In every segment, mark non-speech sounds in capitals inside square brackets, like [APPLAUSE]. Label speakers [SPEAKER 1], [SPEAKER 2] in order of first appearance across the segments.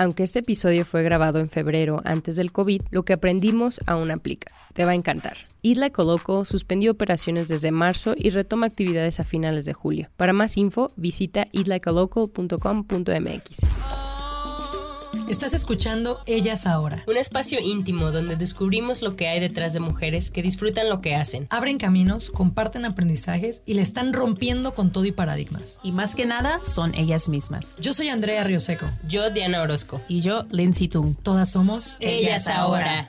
[SPEAKER 1] Aunque este episodio fue grabado en febrero antes del COVID, lo que aprendimos aún aplica. Te va a encantar. Isla Coloco suspendió operaciones desde marzo y retoma actividades a finales de julio. Para más info, visita islikealocal.com.mx.
[SPEAKER 2] Estás escuchando Ellas Ahora.
[SPEAKER 1] Un espacio íntimo donde descubrimos lo que hay detrás de mujeres que disfrutan lo que hacen.
[SPEAKER 2] Abren caminos, comparten aprendizajes y le están rompiendo con todo y paradigmas.
[SPEAKER 3] Y más que nada, son ellas mismas.
[SPEAKER 2] Yo soy Andrea Rioseco.
[SPEAKER 1] Yo, Diana Orozco.
[SPEAKER 3] Y yo, Lindsay Tung.
[SPEAKER 2] Todas somos
[SPEAKER 1] Ellas, Ahora.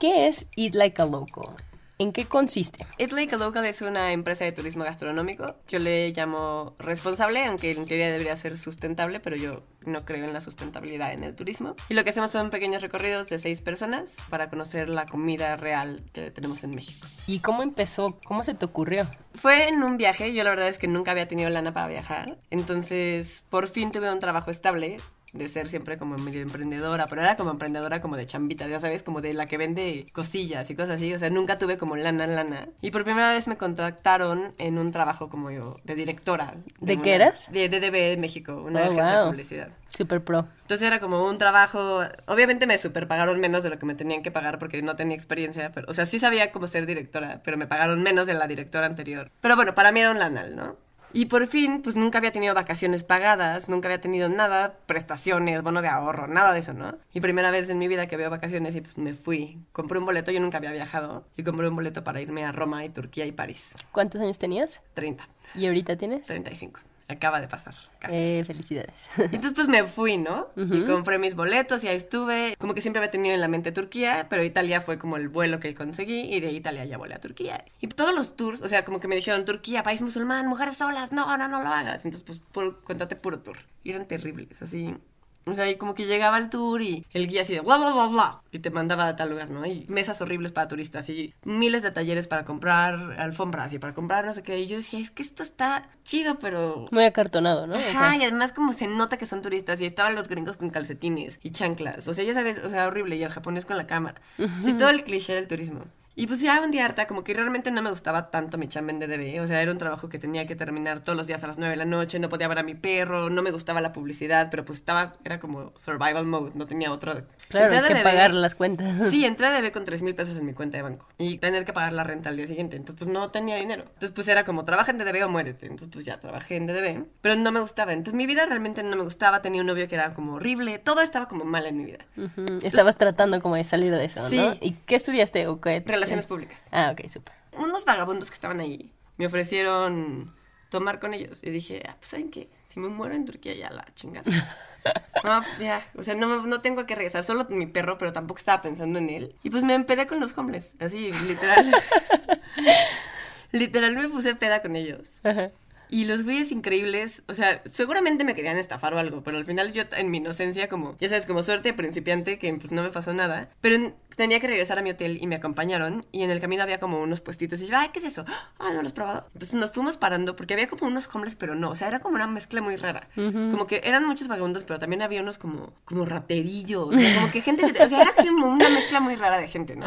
[SPEAKER 1] ¿Qué es Eat Like a Local? ¿En qué consiste?
[SPEAKER 4] Eat Like a Local es una empresa de turismo gastronómico. Yo le llamo responsable, aunque en teoría debería ser sustentable, pero yo no creo en la sustentabilidad en el turismo. Y lo que hacemos son pequeños recorridos de seis personas para conocer la comida real que tenemos en México.
[SPEAKER 1] ¿Y cómo empezó? ¿Cómo se te ocurrió?
[SPEAKER 4] Fue en un viaje. Yo la verdad es que nunca había tenido lana para viajar. Entonces, por fin tuve un trabajo estable de ser siempre como medio emprendedora, pero era como emprendedora como de chambita, ya sabes, como de la que vende cosillas y cosas así, o sea, nunca tuve como lana, lana. Y por primera vez me contactaron en un trabajo como yo, de directora.
[SPEAKER 1] ¿De, qué eras?
[SPEAKER 4] De DDB México, una
[SPEAKER 1] Oh,
[SPEAKER 4] agencia de publicidad.
[SPEAKER 1] Super pro.
[SPEAKER 4] Entonces era como un trabajo, obviamente me super pagaron menos de lo que me tenían que pagar porque no tenía experiencia, pero, o sea, sí sabía cómo ser directora, pero me pagaron menos de la directora anterior. Pero bueno, para mí era un lanal, ¿no? Y por fin, pues nunca había tenido vacaciones pagadas, nunca había tenido nada, prestaciones, bono de ahorro, nada de eso, ¿no? Y primera vez en mi vida que veo vacaciones y pues me fui. Compré un boleto, yo nunca había viajado, y compré un boleto para irme a Roma y Turquía y París.
[SPEAKER 1] ¿Cuántos años tenías?
[SPEAKER 4] 30,
[SPEAKER 1] ¿Y ahorita tienes?
[SPEAKER 4] 35. Acaba de pasar. Casi.
[SPEAKER 1] Eh, felicidades.
[SPEAKER 4] Entonces pues me fui, ¿no? Y compré mis boletos y ahí estuve. Como que siempre había tenido en la mente Turquía, pero Italia fue como el vuelo que conseguí y de Italia ya volé a Turquía. Y todos los tours, o sea, como que me dijeron Turquía, país musulmán, mujeres solas, no, no, no lo hagas. Entonces pues puro, cuéntate puro tour. Y eran terribles, así. O sea, y como que llegaba al tour y el guía así de bla, bla, bla, bla. Y te mandaba a tal lugar, ¿no? Y mesas horribles para turistas y miles de talleres para comprar alfombras y para comprar no sé qué. Y yo decía, es que esto está chido, pero
[SPEAKER 1] Muy acartonado, ¿no? O sea,
[SPEAKER 4] Ajá, y además como se nota que son turistas y estaban los gringos con calcetines y chanclas. O sea, ya sabes, o sea, horrible. Y el japonés con la cámara. Sí, todo el cliché del turismo. Y pues ya un día harta, como que realmente no me gustaba tanto mi chamba en DDB. O sea, era un trabajo que tenía que terminar todos los días a las 9 de la noche, no podía ver a mi perro, no me gustaba la publicidad, pero pues estaba, era como survival mode, no tenía otro.
[SPEAKER 1] claro, hay que pagar las cuentas.
[SPEAKER 4] Sí, [LAUGHS] entré a DB con 3 mil pesos en mi cuenta de banco y tener que pagar la renta al día siguiente. Entonces, pues no tenía dinero. Entonces, pues era como, trabaja en DDB o muérete. Entonces, pues ya trabajé en DDB, pero no me gustaba. Entonces, mi vida realmente no me gustaba. Tenía un novio que era como horrible. Todo estaba como mal en mi vida.
[SPEAKER 1] Ujú, Estabas tratando como de salir de eso,
[SPEAKER 4] Sí.
[SPEAKER 1] ¿no? ¿Y qué estudiaste o qué?
[SPEAKER 4] Relaciones públicas.
[SPEAKER 1] Ah, ok, súper.
[SPEAKER 4] Unos vagabundos que estaban ahí me ofrecieron tomar con ellos. Y dije, ah, pues, ¿saben qué? Si me muero en Turquía, ya la chingada. [LAUGHS] No, ya, o sea, no, no tengo que regresar, solo mi perro, pero tampoco estaba pensando en él. Y pues me empedé con los hombres, así, literal. [LAUGHS] literal me puse peda con ellos.
[SPEAKER 1] Ajá.
[SPEAKER 4] Y los güeyes increíbles, o sea, seguramente me querían estafar o algo, pero al final yo en mi inocencia, como, ya sabes, como suerte de principiante, que pues no me pasó nada, pero en- tenía que regresar a mi hotel y me acompañaron y en el camino había como unos puestitos y yo, ay, ¿qué es eso? Ah, no lo has probado. Entonces nos fuimos parando porque había como unos hombres, pero no, o sea, era como una mezcla muy rara. Como que eran muchos vagabundos, pero también había unos como, como raterillos, o sea, como que gente que, o sea, era como una mezcla muy rara de gente, ¿no?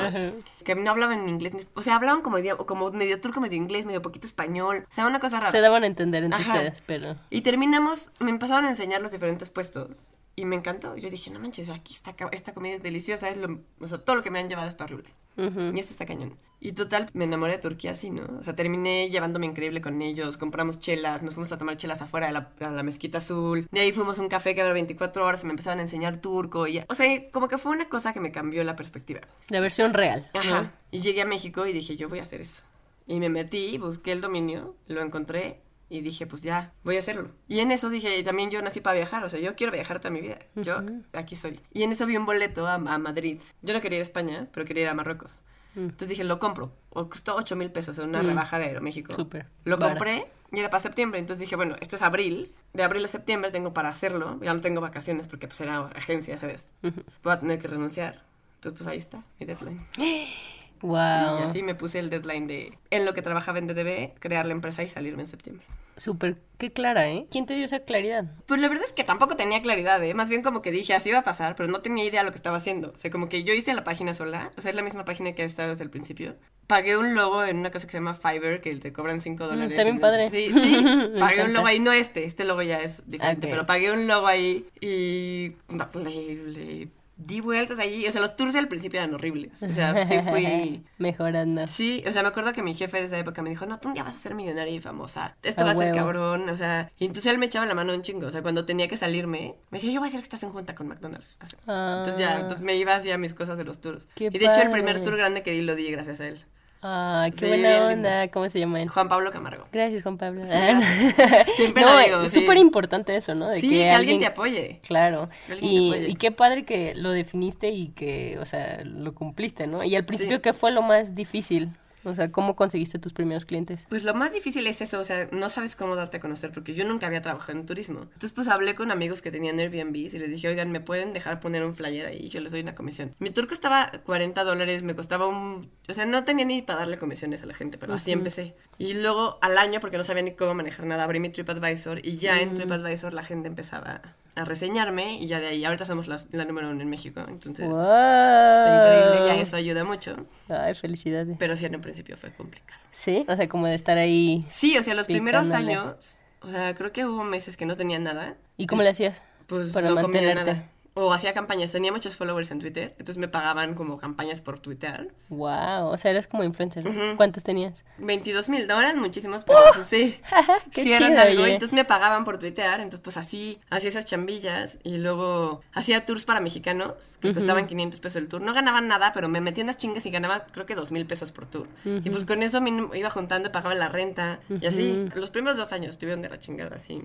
[SPEAKER 4] Que no hablaban en inglés, o sea, hablaban como, como medio turco, medio inglés, medio poquito español, o sea, una cosa rara.
[SPEAKER 1] Se daban a entender entre
[SPEAKER 4] Ajá.
[SPEAKER 1] ustedes, pero...
[SPEAKER 4] Y terminamos, me empezaron a enseñar los diferentes puestos. Y me encantó. Yo dije, no manches, aquí está, esta comida es deliciosa. Es lo, o sea, todo lo que me han llevado está horrible. Y esto está cañón. Y total, me enamoré de Turquía así, ¿no? O sea, terminé llevándome increíble con ellos. Compramos chelas, nos fuimos a tomar chelas afuera de la, a la mezquita azul. De ahí fuimos a un café que era 24 horas y me empezaron a enseñar turco. Y, o sea, como que fue una cosa que me cambió la perspectiva.
[SPEAKER 1] La versión real. ¿no?
[SPEAKER 4] Ajá. Y llegué a México y dije, yo voy a hacer eso. Y me metí, busqué el dominio, lo encontré Y dije, pues ya, voy a hacerlo. Y en eso dije, también yo nací para viajar, o sea, yo quiero viajar toda mi vida. Yo aquí soy. Y en eso vi un boleto a, a Madrid. Yo no quería ir a España, pero quería ir a Marruecos. Entonces dije, lo compro. O costó 8 mil pesos en una rebaja de Aeroméxico.
[SPEAKER 1] Súper.
[SPEAKER 4] Lo compré y era para septiembre. Entonces dije, bueno, esto es abril. De abril a septiembre tengo para hacerlo. Ya no tengo vacaciones porque pues era agencia, ¿sabes? Voy a tener que renunciar. Entonces pues ahí está, mi deadline. [GASPS]
[SPEAKER 1] Wow.
[SPEAKER 4] Y así me puse el deadline de, en lo que trabajaba en DDB, crear la empresa y salirme en septiembre.
[SPEAKER 1] Súper, qué clara, ¿eh? ¿Quién te dio esa claridad?
[SPEAKER 4] Pues la verdad es que tampoco tenía claridad, ¿eh? Más bien como que dije, así iba a pasar, pero no tenía idea de lo que estaba haciendo. O sea, como que yo hice la página sola, o sea, es la misma página que he estado desde el principio. Pagué un logo en una cosa que se llama Fiverr, que te cobran 5 dólares.
[SPEAKER 1] está bien padre.
[SPEAKER 4] Sí, sí. [LAUGHS] Pagué un logo ahí, no este, este logo ya es diferente, pero pagué un logo ahí y le, le di vueltas ahí. O sea, los tours al principio eran horribles. O sea, sí fui... [LAUGHS]
[SPEAKER 1] Mejorando.
[SPEAKER 4] Sí, o sea, me acuerdo que mi jefe de esa época me dijo, no, tú un día vas a ser millonaria y famosa. Esto
[SPEAKER 1] A
[SPEAKER 4] va a ser cabrón, o sea. Y entonces él me echaba la mano un chingo. O sea, cuando tenía que salirme, me decía, yo voy a decir que estás en junta con McDonald's.
[SPEAKER 1] Ah.
[SPEAKER 4] Entonces ya, entonces me iba hacia mis cosas de los tours.
[SPEAKER 1] Qué
[SPEAKER 4] y de hecho, el primer tour grande que di lo di gracias a él.
[SPEAKER 1] Ah, qué
[SPEAKER 4] Sí,
[SPEAKER 1] buena onda.
[SPEAKER 4] lindo.
[SPEAKER 1] ¿Cómo se llama él?
[SPEAKER 4] Juan Pablo Camargo.
[SPEAKER 1] Gracias, Juan Pablo. [LAUGHS]
[SPEAKER 4] Siempre
[SPEAKER 1] no,
[SPEAKER 4] lo digo,
[SPEAKER 1] es
[SPEAKER 4] sí.
[SPEAKER 1] súper importante eso, ¿no? De
[SPEAKER 4] Sí, que, alguien te apoye.
[SPEAKER 1] Claro.
[SPEAKER 4] Te
[SPEAKER 1] Y,
[SPEAKER 4] apoye.
[SPEAKER 1] y qué padre que lo definiste y que, o sea, lo cumpliste, ¿no? Y al principio,
[SPEAKER 4] Sí.
[SPEAKER 1] ¿qué fue lo más difícil? O sea, ¿cómo conseguiste tus primeros clientes?
[SPEAKER 4] Pues lo más difícil es eso, o sea, no sabes cómo darte a conocer, porque yo nunca había trabajado en turismo. Entonces, pues hablé con amigos que tenían Airbnb y les dije, oigan, ¿me pueden dejar poner un flyer ahí? Yo les doy una comisión. Mi tour costaba 40 dólares, me costaba un... O sea, no tenía ni para darle comisiones a la gente, pero así empecé. Y luego, al año, porque no sabía ni cómo manejar nada, abrí mi TripAdvisor y ya en TripAdvisor la gente empezaba a reseñarme y ya de ahí, ahorita somos la, la número uno en México, entonces...
[SPEAKER 1] ¡Wow!
[SPEAKER 4] Está increíble, ya eso ayuda mucho,
[SPEAKER 1] Ay, felicidades.
[SPEAKER 4] pero sí en un principio fue complicado.
[SPEAKER 1] Sí, o sea, como de estar ahí.
[SPEAKER 4] Sí, o sea, los primeros años, o sea, creo que hubo meses que no tenía nada.
[SPEAKER 1] ¿Y cómo le hacías?
[SPEAKER 4] Pues
[SPEAKER 1] para
[SPEAKER 4] no comía
[SPEAKER 1] mantenerte.
[SPEAKER 4] nada. O hacía campañas, tenía muchos followers en Twitter, entonces me pagaban como campañas por Twitter.
[SPEAKER 1] Wow, o sea, eras como influencer. ¿Cuántos tenías?
[SPEAKER 4] 22 mil dólares, muchísimos, pero pues sí. [LAUGHS]
[SPEAKER 1] Qué
[SPEAKER 4] sí eran
[SPEAKER 1] chido,
[SPEAKER 4] algo,
[SPEAKER 1] oye.
[SPEAKER 4] entonces me pagaban por Twitter, entonces pues así, hacía esas chambillas y luego hacía tours para mexicanos que costaban 500 pesos el tour. No ganaban nada, pero me metía en las chingas y ganaba creo que 2 mil pesos por tour. Y pues con eso me iba juntando, pagaba la renta y así. Los primeros dos años estuvieron de la chingada, así.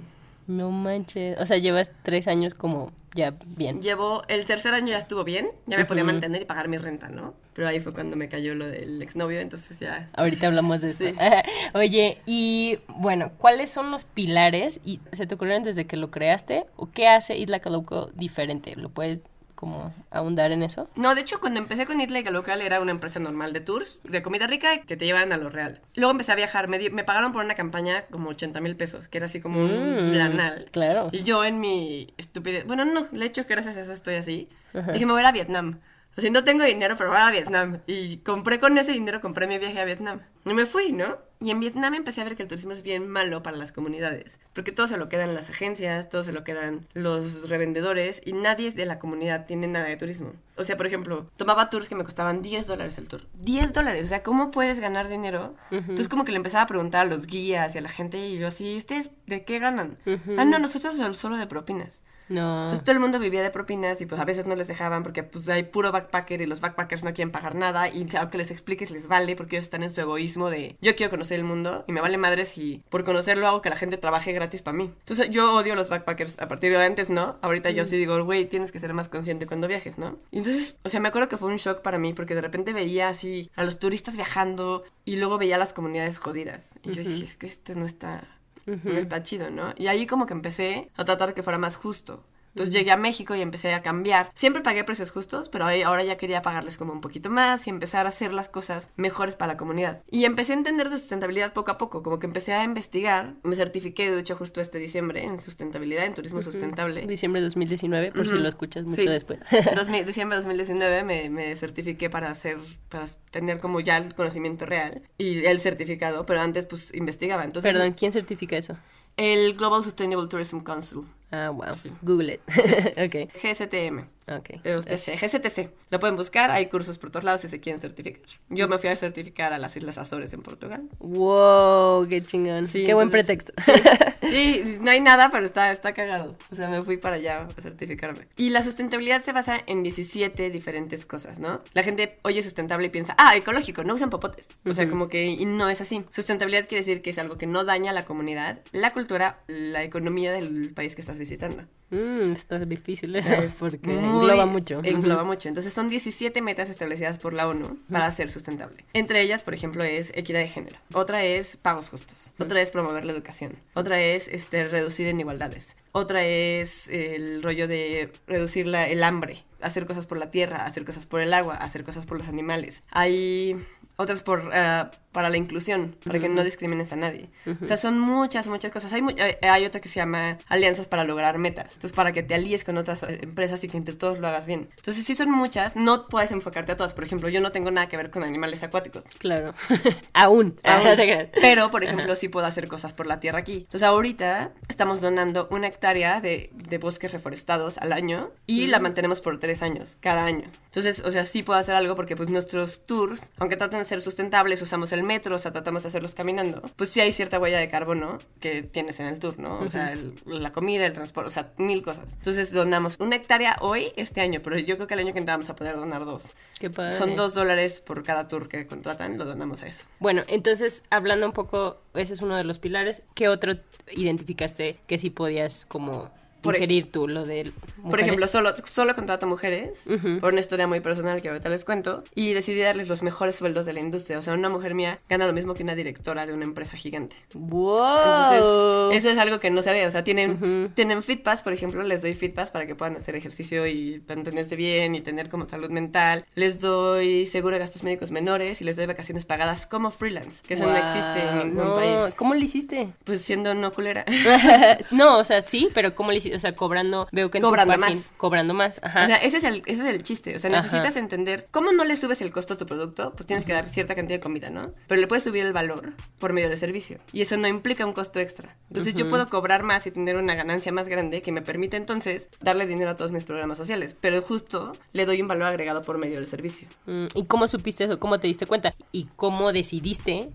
[SPEAKER 1] No manches. O sea, llevas tres años como ya bien.
[SPEAKER 4] Llevo, el tercer año ya estuvo bien, ya me podía mantener y pagar mi renta, ¿no? Pero ahí fue cuando me cayó lo del exnovio, entonces ya...
[SPEAKER 1] Ahorita hablamos de esto.
[SPEAKER 4] Sí. [LAUGHS]
[SPEAKER 1] Oye, y bueno, ¿cuáles son los pilares? y ¿Se te ocurrieron desde que lo creaste? ¿O qué hace Eat Like a Loco diferente? ¿Lo puedes como ahondar en eso?
[SPEAKER 4] No, de hecho, cuando empecé con Eat Like a Local era una empresa normal de tours, de comida rica que te llevan a lo real. Luego empecé a viajar, me, di- me pagaron por una campaña como 80 mil pesos, que era así como un
[SPEAKER 1] Mm,
[SPEAKER 4] lanal.
[SPEAKER 1] claro.
[SPEAKER 4] Y yo en mi estupidez, bueno, no, de hecho, gracias a eso estoy así. Dije, me voy a Vietnam. O sea, no tengo dinero, pero voy a ir a Vietnam. Y compré con ese dinero, compré mi viaje a Vietnam. Y me fui, ¿no? Y en Vietnam empecé a ver que el turismo es bien malo para las comunidades. Porque todo se lo quedan las agencias, todo se lo quedan los revendedores y nadie de la comunidad tiene nada de turismo. O sea, por ejemplo, tomaba tours que me costaban 10 dólares el tour. 10 dólares, o sea, ¿cómo puedes ganar dinero? Entonces como que le empezaba a preguntar a los guías y a la gente y yo así, ¿ustedes de qué ganan? Ah, no, nosotros sol- solo de propinas.
[SPEAKER 1] No.
[SPEAKER 4] Entonces todo el mundo vivía de propinas y pues a veces no les dejaban porque pues hay puro backpacker y los backpackers no quieren pagar nada y aunque les expliques les vale porque ellos están en su egoísmo de yo quiero conocer el mundo y me vale madre si por conocerlo hago que la gente trabaje gratis para mí. Entonces yo odio los backpackers a partir de antes, ¿no? Ahorita yo sí digo, güey, tienes que ser más consciente cuando viajes, ¿no? Y entonces, o sea, me acuerdo que fue un shock para mí porque de repente veía así a los turistas viajando y luego veía a las comunidades jodidas. Y yo dije, es que esto no está no está chido, ¿no? Y ahí como que empecé a tratar que fuera más justo. Entonces llegué a México y empecé a cambiar. Siempre pagué precios justos, pero ahora ya quería pagarles como un poquito más y empezar a hacer las cosas mejores para la comunidad. Y empecé a entender de sustentabilidad poco a poco, como que empecé a investigar. Me certifiqué, de hecho, justo este diciembre en sustentabilidad, en turismo sustentable.
[SPEAKER 1] Diciembre de 2019, por si
[SPEAKER 4] Ujú.
[SPEAKER 1] lo escuchas mucho
[SPEAKER 4] Sí.
[SPEAKER 1] después. [LAUGHS]
[SPEAKER 4] 2000 [LAUGHS] diciembre de 2019 me, me certifiqué para hacer, para tener como ya el conocimiento real y el certificado, pero antes pues investigaba. Entonces,
[SPEAKER 1] Perdón, ¿quién certifica eso?
[SPEAKER 4] el Global Sustainable Tourism Council,
[SPEAKER 1] Ah, wow.
[SPEAKER 4] Sí.
[SPEAKER 1] Google it. [LAUGHS] ok,
[SPEAKER 4] GSTM.
[SPEAKER 1] ok.
[SPEAKER 4] Eh, Usted sé, GCTC. Lo pueden buscar, hay cursos por todos lados si se quieren certificar. Yo me fui a certificar a las Islas Azores en Portugal.
[SPEAKER 1] Wow, qué chingón.
[SPEAKER 4] Sí,
[SPEAKER 1] qué buen
[SPEAKER 4] entonces-
[SPEAKER 1] pretexto.
[SPEAKER 4] Sí, [LAUGHS] no hay nada, pero está, está cagado. O sea, me fui para allá a certificarme. Y la sustentabilidad se basa en 17 diferentes cosas, ¿no? La gente oye sustentable y piensa, ah, ecológico, no usan popotes. O sea, como que y no es así. Sustentabilidad quiere decir que es algo que no daña a la comunidad, la cultura, la economía del país que estás visitando.
[SPEAKER 1] Mm, esto es difícil eso,
[SPEAKER 4] Es
[SPEAKER 1] porque engloba mucho.
[SPEAKER 4] Engloba mucho. Entonces son 17 metas establecidas por la ONU para ser sustentable. Entre ellas, por ejemplo, es equidad de género. Otra es pagos justos. Otra es promover la educación. Otra es este, reducir inigualdades. Otra es el rollo de reducir la- el hambre. Hacer cosas por la tierra, hacer cosas por el agua, hacer cosas por los animales. Hay otras por ah, para la inclusión, para que no discrimines a nadie. O sea, son muchas, muchas cosas. Hay, mu- hay- otra que se llama alianzas para lograr metas. Entonces, para que te alíes con otras eh, empresas y que entre todos lo hagas bien. Entonces, sí son muchas. No puedes enfocarte a todas. Por ejemplo, yo no tengo nada que ver con animales acuáticos.
[SPEAKER 1] Claro. [LAUGHS] Aún.
[SPEAKER 4] Aún. [LAUGHS] Pero, por ejemplo, sí puedo hacer cosas por la tierra aquí. Entonces, ahorita estamos donando una hectárea de, de bosques reforestados al año y la mantenemos por tres años, cada año. Entonces, o sea, sí puedo hacer algo porque, pues, nuestros tours, aunque tratan de ser sustentables, usamos el metro, o sea, tratamos de hacerlos caminando, pues sí hay cierta huella de carbono que tienes en el tour, ¿no? O sea, el- la comida, el transporte, o sea, mil cosas. Entonces, donamos una hectárea hoy, este año, pero yo creo que el año que entra vamos a poder donar dos.
[SPEAKER 1] Qué padre.
[SPEAKER 4] Son dos dólares por cada tour que contratan, lo donamos a eso.
[SPEAKER 1] Bueno, entonces, hablando un poco, ese es uno de los pilares. ¿Qué otro identificaste que sí podías como
[SPEAKER 4] Por ej-
[SPEAKER 1] ingerir tú, lo de
[SPEAKER 4] Por ejemplo, solo, solo contrato mujeres, por una historia muy personal que ahorita les cuento, y decidí darles los mejores sueldos de la industria. O sea, una mujer mía gana lo mismo que una directora de una empresa gigante.
[SPEAKER 1] ¡Wow!
[SPEAKER 4] Entonces, eso es algo que no sabía. O sea, tienen, tienen FitPass, por ejemplo, les doy FitPass para que puedan hacer ejercicio y mantenerse bien y tener como salud mental. Les doy seguro de gastos médicos menores y les doy vacaciones pagadas como freelance, que eso no existe en ningún
[SPEAKER 1] no,
[SPEAKER 4] país.
[SPEAKER 1] ¿Cómo lo hiciste?
[SPEAKER 4] Pues siendo no culera. [LAUGHS]
[SPEAKER 1] no, o sea, sí, pero ¿cómo lo hiciste? O sea, cobrando, veo que en tu
[SPEAKER 4] Cobrando
[SPEAKER 1] página-
[SPEAKER 4] más.
[SPEAKER 1] Cobrando más, ajá.
[SPEAKER 4] O sea, ese es el, ese es el chiste. O sea,
[SPEAKER 1] Ajá.
[SPEAKER 4] necesitas entender cómo no le subes el costo a tu producto, pues tienes que dar cierta cantidad de comida, ¿no? Pero le puedes subir el valor por medio del servicio. Y eso no implica un costo extra. Entonces yo puedo cobrar más y tener una ganancia más grande que me permite entonces darle dinero a todos mis programas sociales. Pero justo le doy un valor agregado por medio del servicio.
[SPEAKER 1] Mm, ¿Y cómo supiste eso? ¿Cómo te diste cuenta? ¿Y cómo decidiste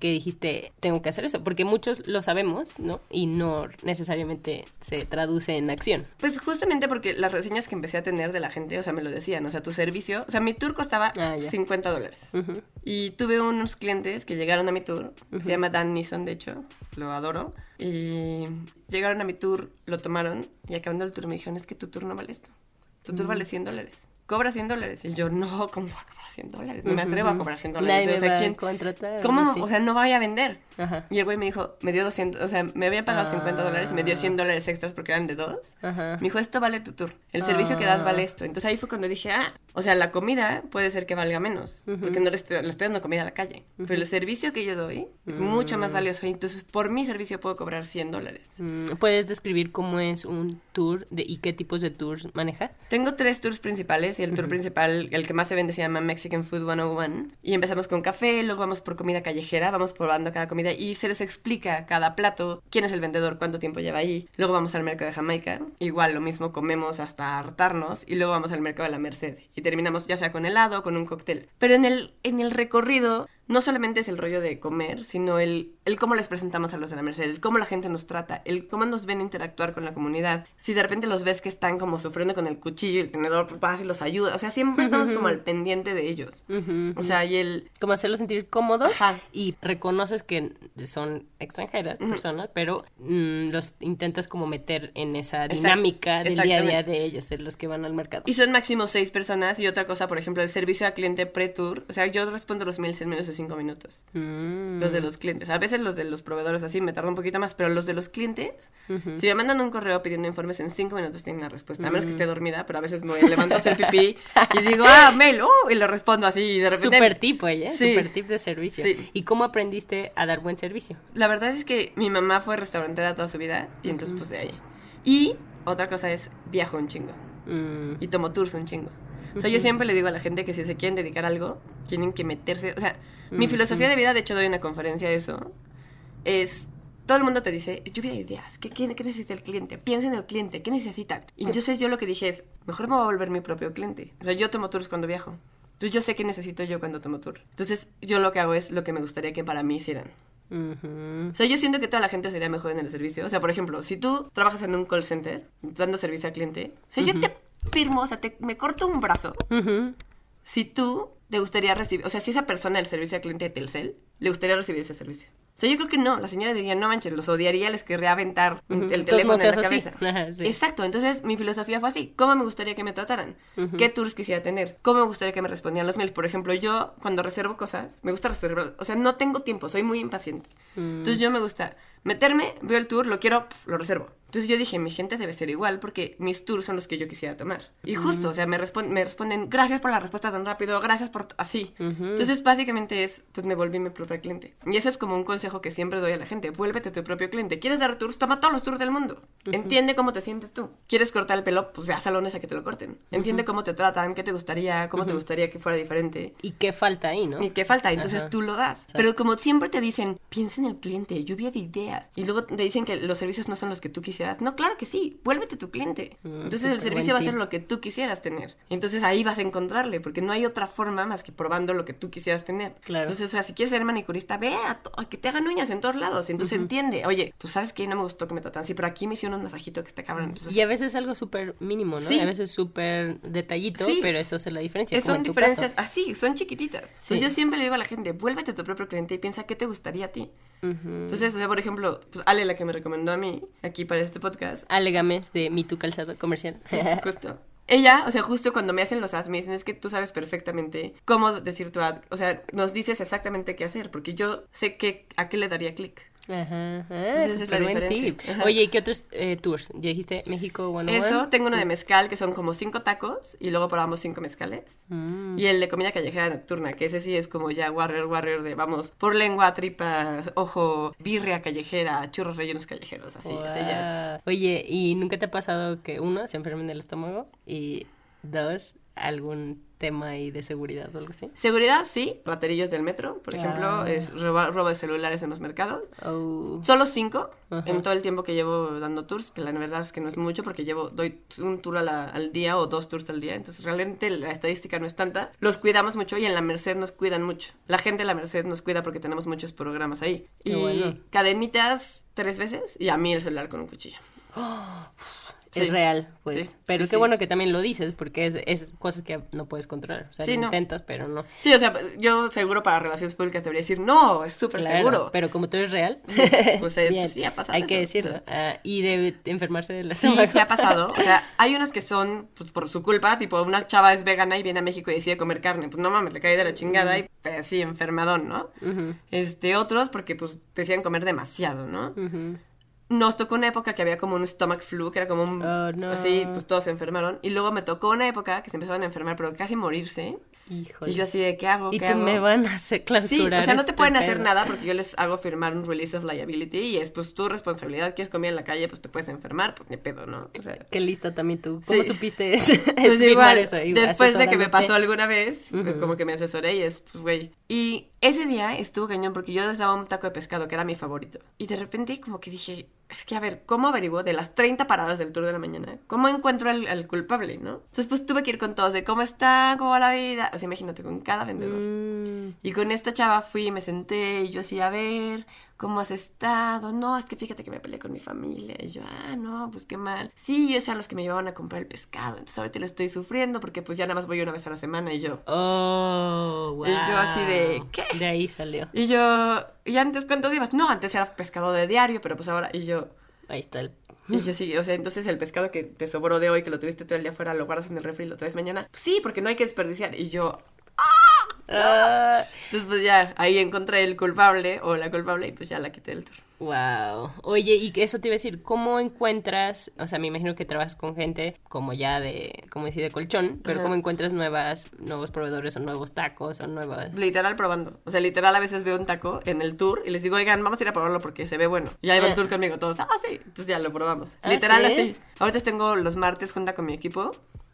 [SPEAKER 1] que dijiste, tengo que hacer eso? Porque muchos lo sabemos, ¿no? Y no necesariamente se traduce en acción.
[SPEAKER 4] Pues justamente porque las reseñas que empecé a tener de la gente, o sea, me lo decían, o sea, tu servicio, o sea, mi tour costaba
[SPEAKER 1] Ah, ya.
[SPEAKER 4] 50 dólares. Y tuve unos clientes que llegaron a mi tour, se llama Dan Neeson, de hecho, lo adoro, y llegaron a mi tour, lo tomaron, y acabando el tour me dijeron, es que tu tour no vale esto, tu tour vale 100 dólares. Cobra 100 dólares. Y yo, no, ¿cómo va 100 dólares? No me atrevo a cobrar 100 dólares.
[SPEAKER 1] Nadie
[SPEAKER 4] O
[SPEAKER 1] me
[SPEAKER 4] sea,
[SPEAKER 1] va a
[SPEAKER 4] ¿quién-
[SPEAKER 1] contratar,
[SPEAKER 4] ¿Cómo?
[SPEAKER 1] sé.
[SPEAKER 4] O sea, no voy a vender.
[SPEAKER 1] Ajá.
[SPEAKER 4] Y el güey me dijo, me dio 200, o sea, me había pagado 50 dólares y me dio 100 dólares extras porque eran de dos.
[SPEAKER 1] Ajá.
[SPEAKER 4] Me dijo, esto vale tu tour. El servicio que das vale esto. Entonces ahí fue cuando dije, ah, o sea, la comida puede ser que valga menos, porque no le estoy, le estoy dando comida a la calle. Pero el servicio que yo doy es mucho más valioso. Entonces, por mi servicio puedo cobrar 100 dólares.
[SPEAKER 1] Mm, ¿Puedes describir cómo es un tour de, y qué tipos de tours manejas?
[SPEAKER 4] Tengo tres tours principales y el tour principal, el que más se vende, se llama Mexican Food 101. Y empezamos con café, luego vamos por comida callejera, vamos probando cada comida y se les explica cada plato, quién es el vendedor, cuánto tiempo lleva ahí. Luego vamos al mercado de Jamaica, igual lo mismo, comemos hasta hartarnos y luego vamos al mercado de la Merced y terminamos ya sea con helado o con un cóctel. Pero en el, en el recorrido no solamente es el rollo de comer, sino el, el cómo les presentamos a los de la Merced, el cómo la gente nos trata, el cómo nos ven interactuar con la comunidad. Si de repente los ves que están como sufriendo con el cuchillo y el tenedor, pues vas y los ayuda. O sea, siempre estamos como al pendiente de ellos. O sea, y el...
[SPEAKER 1] Como hacerlos sentir cómodos
[SPEAKER 4] Ajá.
[SPEAKER 1] y reconoces que son extranjeras personas, pero mm, los intentas como meter en esa dinámica del día a día de ellos, de los que van al mercado.
[SPEAKER 4] Y son máximo seis personas. Y otra cosa, por ejemplo, el servicio al cliente pre-tour. O sea, yo respondo los mails en menos de cinco minutos.
[SPEAKER 1] Mm.
[SPEAKER 4] Los de los clientes. A veces los de los proveedores así me tarda un poquito más, pero los de los clientes, si me mandan un correo pidiendo informes, en cinco minutos tienen la respuesta. A menos que esté dormida, pero a veces me levanto a hacer pipí y digo, ah, mail, oh, y lo respondo así. Y de repente.
[SPEAKER 1] Super tip, oye,
[SPEAKER 4] Sí.
[SPEAKER 1] super tip de servicio.
[SPEAKER 4] Sí.
[SPEAKER 1] ¿Y cómo aprendiste a dar buen servicio?
[SPEAKER 4] La verdad es que mi mamá fue restaurantera toda su vida y entonces pues de ahí. Y otra cosa es viajo un chingo
[SPEAKER 1] Mm,
[SPEAKER 4] y tomo tours un chingo. O sea, yo siempre le digo a la gente que si se quieren dedicar a algo, tienen que meterse. O sea, mi filosofía de vida, de hecho doy una conferencia de eso, es todo el mundo te dice, lluvia de ideas, ¿qué, qué, qué necesita el cliente? Piensa en el cliente, ¿qué necesitan? Y entonces yo lo que dije es, mejor me voy a volver mi propio cliente. O sea, yo tomo tours cuando viajo. Entonces yo sé qué necesito yo cuando tomo tour. Entonces yo lo que hago es lo que me gustaría que para mí hicieran.
[SPEAKER 1] Ujú.
[SPEAKER 4] O sea, yo siento que toda la gente sería mejor en el servicio. O sea, por ejemplo, si tú trabajas en un call center dando servicio al cliente, o sea, yo te firmo, o sea, te, me corto un brazo
[SPEAKER 1] Ujú.
[SPEAKER 4] si tú te gustaría recibir, o sea, si esa persona del servicio al cliente de Telcel le gustaría recibir ese servicio. O sea, yo creo que no, la señora diría, no manches, los odiaría, les querría aventar el teléfono
[SPEAKER 1] no
[SPEAKER 4] en la cabeza. [LAUGHS]
[SPEAKER 1] Sí.
[SPEAKER 4] Exacto, entonces mi filosofía fue así, ¿cómo me gustaría que me trataran? ¿Qué tours quisiera tener? ¿Cómo me gustaría que me respondían los mails? Por ejemplo, yo cuando reservo cosas, me gusta reservar, o sea, no tengo tiempo, soy muy impaciente. Entonces yo me gusta meterme, veo el tour, lo quiero, lo reservo. Entonces yo dije, mi gente debe ser igual porque mis tours son los que yo quisiera tomar. Y justo, o sea, me, respon- me responden, gracias por la respuesta tan rápido, gracias por... t-", así. Entonces básicamente es, pues me volví mi propio cliente. Y ese es como un consejo que siempre doy a la gente, vuélvete tu propio cliente. ¿Quieres dar tours? Toma todos los tours del mundo. Entiende cómo te sientes tú. ¿Quieres cortar el pelo? Pues ve a salones a que te lo corten. Entiende cómo te tratan, qué te gustaría, cómo te gustaría que fuera diferente.
[SPEAKER 1] ¿Y qué falta ahí, no?
[SPEAKER 4] ¿Y qué falta? Entonces
[SPEAKER 1] Ajá.
[SPEAKER 4] tú lo das. Pero como siempre te dicen, piensa en el cliente, lluvia de ideas. Y luego te dicen que los servicios no son los que tú quisieras. No, claro que sí, vuélvete tu cliente. Entonces el servicio va a ser lo que tú quisieras tener. Entonces ahí vas a encontrarle, porque no hay otra forma más que probando lo que tú quisieras tener.
[SPEAKER 1] Claro.
[SPEAKER 4] Entonces, o sea, si quieres ser manicurista, ve a, a que te hagan uñas en todos lados. Y entonces entiende, oye, pues sabes que no me gustó que me tratan así, pero aquí me hicieron un masajito que está cabrón. Entonces,
[SPEAKER 1] Y a veces es algo súper mínimo, ¿no?
[SPEAKER 4] Sí.
[SPEAKER 1] A veces súper detallito,
[SPEAKER 4] Sí.
[SPEAKER 1] pero eso hace la diferencia.
[SPEAKER 4] Es-
[SPEAKER 1] como
[SPEAKER 4] son
[SPEAKER 1] en tu
[SPEAKER 4] diferencias
[SPEAKER 1] caso.
[SPEAKER 4] así, son chiquititas.
[SPEAKER 1] Sí.
[SPEAKER 4] Entonces yo siempre le digo a la gente, vuélvete tu propio cliente y piensa qué te gustaría a ti.
[SPEAKER 1] Ujú.
[SPEAKER 4] Entonces, o sea, por ejemplo, pues Ale, la que me recomendó a mí, aquí para este podcast,
[SPEAKER 1] Ale Gámez de Mi Tu Calzado Comercial.
[SPEAKER 4] justo. Ella, o sea, justo cuando me hacen los ads, me dicen, es que tú sabes perfectamente cómo decir tu ad. O sea, nos dices exactamente qué hacer, porque yo sé que, a qué le daría clic.
[SPEAKER 1] Ajá, ajá,
[SPEAKER 4] esa es la diferencia. Ajá.
[SPEAKER 1] Oye, ¿y qué otros eh, tours? Ya dijiste México 101.
[SPEAKER 4] Eso, tengo uno de mezcal, que son como cinco tacos, y luego probamos cinco mezcales.
[SPEAKER 1] Mm.
[SPEAKER 4] Y el de comida callejera nocturna, que ese sí es como ya warrior, warrior de, vamos, por lengua, tripa, ojo, birria callejera, churros rellenos callejeros, así.
[SPEAKER 1] Guau. Oye, ¿y nunca te ha pasado que uno se enfermen del estómago y dos algún tema ahí de seguridad o algo así?
[SPEAKER 4] Seguridad, sí. Raterillos del metro, por ejemplo,
[SPEAKER 1] Ah.
[SPEAKER 4] es roba- robo de celulares en los mercados.
[SPEAKER 1] Oh.
[SPEAKER 4] Solo cinco
[SPEAKER 1] Ajá.
[SPEAKER 4] en todo el tiempo que llevo dando tours, que la verdad es que no es mucho porque llevo, doy un tour a la- al día o dos tours al día, entonces realmente la estadística no es tanta. Los cuidamos mucho y en la Merced nos cuidan mucho. La gente de la Merced nos cuida porque tenemos muchos programas ahí.
[SPEAKER 1] Qué
[SPEAKER 4] y
[SPEAKER 1] bueno.
[SPEAKER 4] cadenitas tres veces y a mí el celular con un cuchillo. [GASPS]
[SPEAKER 1] Es
[SPEAKER 4] Sí.
[SPEAKER 1] real, pues.
[SPEAKER 4] Sí,
[SPEAKER 1] pero
[SPEAKER 4] sí,
[SPEAKER 1] qué
[SPEAKER 4] sí.
[SPEAKER 1] bueno que también lo dices, porque es, es cosas que no puedes controlar. O sea,
[SPEAKER 4] Sí,
[SPEAKER 1] lo
[SPEAKER 4] no.
[SPEAKER 1] intentas, pero no.
[SPEAKER 4] Sí, o sea, yo seguro para relaciones públicas debería decir, no, es súper
[SPEAKER 1] Claro,
[SPEAKER 4] seguro.
[SPEAKER 1] Pero como tú eres real,
[SPEAKER 4] Pues, eh, [LAUGHS]
[SPEAKER 1] bien,
[SPEAKER 4] pues sí, ha pasado
[SPEAKER 1] hay que decirlo. Ah, y de enfermarse de la
[SPEAKER 4] Sí, se ha pasado. O sea, [LAUGHS] hay unos que son pues, por su culpa, tipo una chava es vegana y viene a México y decide comer carne. Pues no mames, le cae de la chingada y pues, sí, enfermadón, ¿no? Este, otros porque pues decían comer demasiado, ¿no? Nos tocó una época que había como un stomach flu, que era como un...
[SPEAKER 1] Oh, no.
[SPEAKER 4] Así, pues todos se enfermaron. Y luego me tocó una época que se empezaron a enfermar, pero casi morirse.
[SPEAKER 1] Híjole.
[SPEAKER 4] Y yo así de, ¿qué hago?
[SPEAKER 1] y
[SPEAKER 4] ¿Qué
[SPEAKER 1] tú
[SPEAKER 4] hago?
[SPEAKER 1] me van a hacer
[SPEAKER 4] Sí,
[SPEAKER 1] clausurar.
[SPEAKER 4] o sea, no te
[SPEAKER 1] este
[SPEAKER 4] pueden hacer nada porque yo les hago firmar un release of liability y es pues tu responsabilidad. Quieres comer en la calle, pues te puedes enfermar, pues ni pedo, ¿no? O sea,
[SPEAKER 1] Qué lista también tú. ¿Cómo
[SPEAKER 4] Sí.
[SPEAKER 1] supiste [LAUGHS] es,
[SPEAKER 4] Pues igual,
[SPEAKER 1] eso?
[SPEAKER 4] Después de que me pasó alguna vez, como que me asesoré y es, pues, güey. Y ese día estuvo cañón porque yo les daba un taco de pescado que era mi favorito. Y de repente como que dije, es que a ver, ¿cómo averiguo de las 30 paradas del tour de la mañana? ¿Cómo encuentro al, al culpable, no? Entonces pues tuve que ir con todos de cómo está, cómo va la vida. O sea, imagínate, con cada vendedor.
[SPEAKER 1] Mm,
[SPEAKER 4] Y con esta chava fui y me senté y yo así, a ver, ¿cómo has estado? No, es que fíjate que me peleé con mi familia. Y yo, ah, no, pues qué mal. Sí, ellos eran los que me llevaban a comprar el pescado. Entonces ahorita lo estoy sufriendo porque pues ya nada más voy una vez a la semana y yo.
[SPEAKER 1] Oh, wow.
[SPEAKER 4] Y yo así de, ¿qué?
[SPEAKER 1] De ahí salió.
[SPEAKER 4] Y yo, ¿y antes cuántos ibas? No, antes era pescado de diario, pero pues ahora, y yo,
[SPEAKER 1] Ahí está el...
[SPEAKER 4] y yo sí, o sea, entonces el pescado que te sobró de hoy, que lo tuviste todo el día afuera, lo guardas en el refri y lo traes mañana. Sí, porque no hay que desperdiciar. Y yo,
[SPEAKER 1] Ah,
[SPEAKER 4] entonces pues ya, ahí encontré el culpable o la culpable y pues ya la quité del tour.
[SPEAKER 1] wow. Oye, y eso te iba a decir, ¿cómo encuentras, o sea, me imagino que trabajas con gente como ya de, como decir, de colchón, pero
[SPEAKER 4] Ajá.
[SPEAKER 1] ¿cómo encuentras nuevas, nuevos proveedores o nuevos tacos o nuevas...
[SPEAKER 4] Literal probando. O sea, literal a veces veo un taco en el tour y les digo, oigan, vamos a ir a probarlo porque se ve bueno. Y ahí va el
[SPEAKER 1] Ah.
[SPEAKER 4] tour conmigo todos. Ah, sí. Entonces ya lo probamos.
[SPEAKER 1] Ah,
[SPEAKER 4] literal
[SPEAKER 1] ¿sí?
[SPEAKER 4] así. Ahorita tengo los martes junta con mi equipo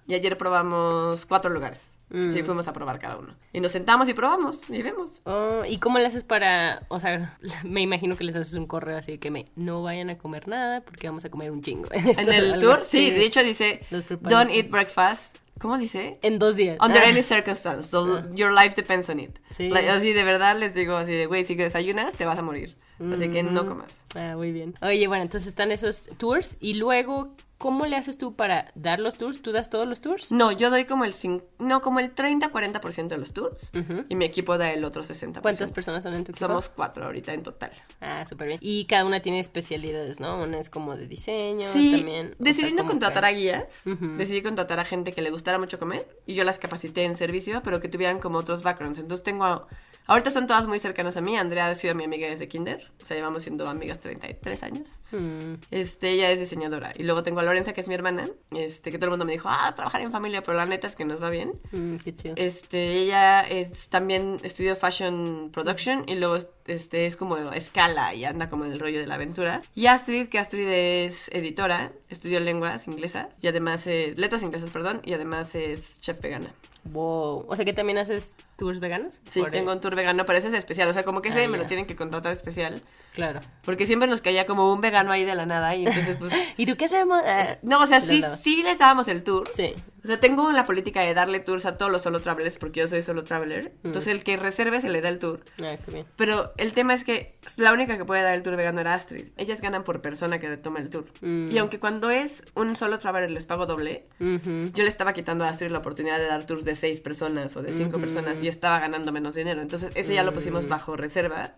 [SPEAKER 4] y ayer probamos cuatro lugares.
[SPEAKER 1] Mm.
[SPEAKER 4] Sí, fuimos a probar cada uno. Y nos sentamos y probamos y vemos.
[SPEAKER 1] Oh, ¿Y cómo le haces para, o sea, [LAUGHS] me imagino que les haces un correo así que me, no vayan a comer nada porque vamos a comer un chingo. [LAUGHS]
[SPEAKER 4] En el tour, sí, de hecho dice, don't eat breakfast ¿Cómo dice?
[SPEAKER 1] En dos días.
[SPEAKER 4] Under
[SPEAKER 1] Ah.
[SPEAKER 4] any circumstance, so your life depends on it.
[SPEAKER 1] Sí.
[SPEAKER 4] Like, así de verdad les digo así de, güey, si desayunas te vas a morir. Así que no comas.
[SPEAKER 1] Ah, muy bien. Oye, bueno, entonces están esos tours y luego, ¿cómo le haces tú para dar los tours? ¿Tú das todos los tours?
[SPEAKER 4] No, yo doy como el no, como el 30-40% de los tours y mi equipo da el otro 60%.
[SPEAKER 1] ¿Cuántas personas son en tu equipo?
[SPEAKER 4] Somos cuatro ahorita en total.
[SPEAKER 1] Ah, súper bien. Y cada una tiene especialidades, ¿no? Una es como de diseño
[SPEAKER 4] Sí,
[SPEAKER 1] también. o
[SPEAKER 4] decidí
[SPEAKER 1] sea,
[SPEAKER 4] no
[SPEAKER 1] como
[SPEAKER 4] contratar
[SPEAKER 1] que-
[SPEAKER 4] a guías, decidí contratar a gente que le gustara mucho comer y yo las capacité en servicio, pero que tuvieran como otros backgrounds. Entonces tengo, a- ahorita son todas muy cercanas a mí. Andrea ha sido mi amiga desde kinder, o sea, llevamos siendo amigas 33 años.
[SPEAKER 1] Mm,
[SPEAKER 4] Este, ella es diseñadora. Y luego tengo a Lorenza, que es mi hermana, este, que todo el mundo me dijo, ah, trabajar en familia, pero la neta es que nos va bien.
[SPEAKER 1] mm, qué chido.
[SPEAKER 4] Este, ella es, también estudió Fashion Production y luego este, es como escala y anda como en el rollo de la aventura. Y Astrid, que Astrid es editora, estudió lenguas inglesas y además, eh, letras inglesas, perdón, y además es chef vegana.
[SPEAKER 1] Wow. O sea que también haces tours veganos.
[SPEAKER 4] Sí,
[SPEAKER 1] Por-
[SPEAKER 4] tengo un tour vegano, pero ese es especial, o sea, como que ese
[SPEAKER 1] Ah,
[SPEAKER 4] me lo tienen que contratar especial,
[SPEAKER 1] Claro.
[SPEAKER 4] porque siempre nos caía como un vegano ahí de la nada y entonces pues... [LAUGHS]
[SPEAKER 1] ¿Y tú qué hacemos? Ah,
[SPEAKER 4] No, o sea, sí, sí les dábamos el tour,
[SPEAKER 1] Sí.
[SPEAKER 4] O sea, tengo la política de darle tours a todos los solo travelers porque yo soy solo traveler. Entonces, el que reserve se le da el tour.
[SPEAKER 1] Ah, qué bien.
[SPEAKER 4] Pero el tema es que la única que puede dar el tour vegano era Astrid. Ellas ganan por persona que toma el tour.
[SPEAKER 1] Mm.
[SPEAKER 4] Y aunque cuando es un solo traveler les pago doble,
[SPEAKER 1] Ujú.
[SPEAKER 4] yo le estaba quitando a Astrid la oportunidad de dar tours de seis personas o de cinco personas y estaba ganando menos dinero. Entonces, ese ya lo
[SPEAKER 1] Mm.
[SPEAKER 4] pusimos bajo reserva.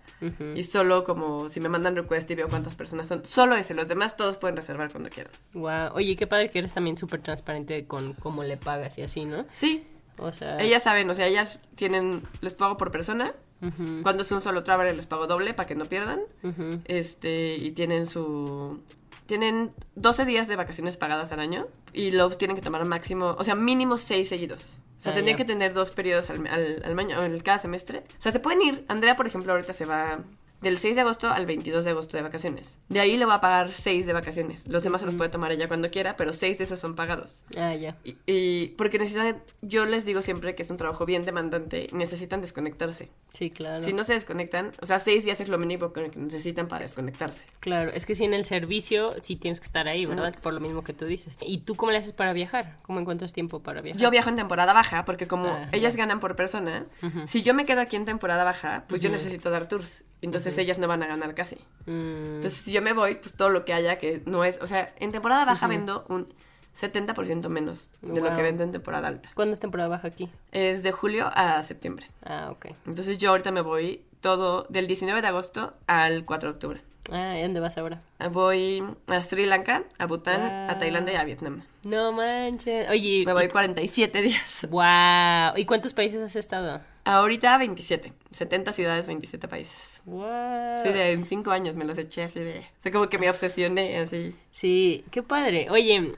[SPEAKER 4] Y solo como si me mandan request y veo cuántas personas son, solo ese. Los demás todos pueden reservar cuando quieran.
[SPEAKER 1] Wow. Oye, qué padre que eres también súper transparente con cómo le pagas y así, ¿no?
[SPEAKER 4] Sí,
[SPEAKER 1] O sea.
[SPEAKER 4] Ellas saben, o sea, ellas tienen, les pago por persona. Cuando es un solo traveler les pago doble para que no pierdan. Este, y tienen su... Tienen 12 días de vacaciones pagadas al año y lo tienen que tomar máximo, o sea, mínimo 6 seguidos. O sea,
[SPEAKER 1] Ah,
[SPEAKER 4] tendrían que tener dos periodos al, al, al año, en cada semestre. O sea, se pueden ir. Andrea, por ejemplo, ahorita se va del 6 de agosto al 22 de agosto de vacaciones. De ahí le va a pagar 6 de vacaciones. Los demás se los puede tomar ella cuando quiera, pero 6 de esos son pagados.
[SPEAKER 1] Ah, ya.
[SPEAKER 4] Y, y porque necesitan, yo les digo siempre que es un trabajo bien demandante y necesitan desconectarse.
[SPEAKER 1] Sí, claro.
[SPEAKER 4] Si no se desconectan, o sea, seis días es lo mínimo que necesitan para desconectarse.
[SPEAKER 1] Claro, es que si en el servicio sí tienes que estar ahí, ¿verdad? Por lo mismo que tú dices. ¿Y tú cómo le haces para viajar? ¿Cómo encuentras tiempo para viajar?
[SPEAKER 4] Yo viajo en temporada baja porque como
[SPEAKER 1] Ajá.
[SPEAKER 4] ellas ganan por persona, si yo me quedo aquí en temporada baja, pues yo necesito dar tours. Entonces ellas no van a ganar casi.
[SPEAKER 1] Mm,
[SPEAKER 4] Entonces si yo me voy, pues todo lo que haya que no es, o sea, en temporada baja vendo un 70% menos de lo que vendo en temporada alta.
[SPEAKER 1] ¿Cuándo es temporada baja aquí?
[SPEAKER 4] Es de julio a septiembre.
[SPEAKER 1] Ah, ok.
[SPEAKER 4] Entonces yo ahorita me voy todo del 19 de agosto al 4 de octubre.
[SPEAKER 1] Ah, ¿y dónde vas ahora?
[SPEAKER 4] Voy a Sri Lanka, a Bután, a. Tailandia y a Vietnam.
[SPEAKER 1] No manches. Oye,
[SPEAKER 4] Me voy 47 días.
[SPEAKER 1] wow. ¿Y cuántos países has estado?
[SPEAKER 4] Ahorita 27. 70 ciudades, 27 países.
[SPEAKER 1] Wow.
[SPEAKER 4] Sí, de en 5 años me los eché así de... O sea, como que me obsesioné así.
[SPEAKER 1] Sí, qué padre. Oye,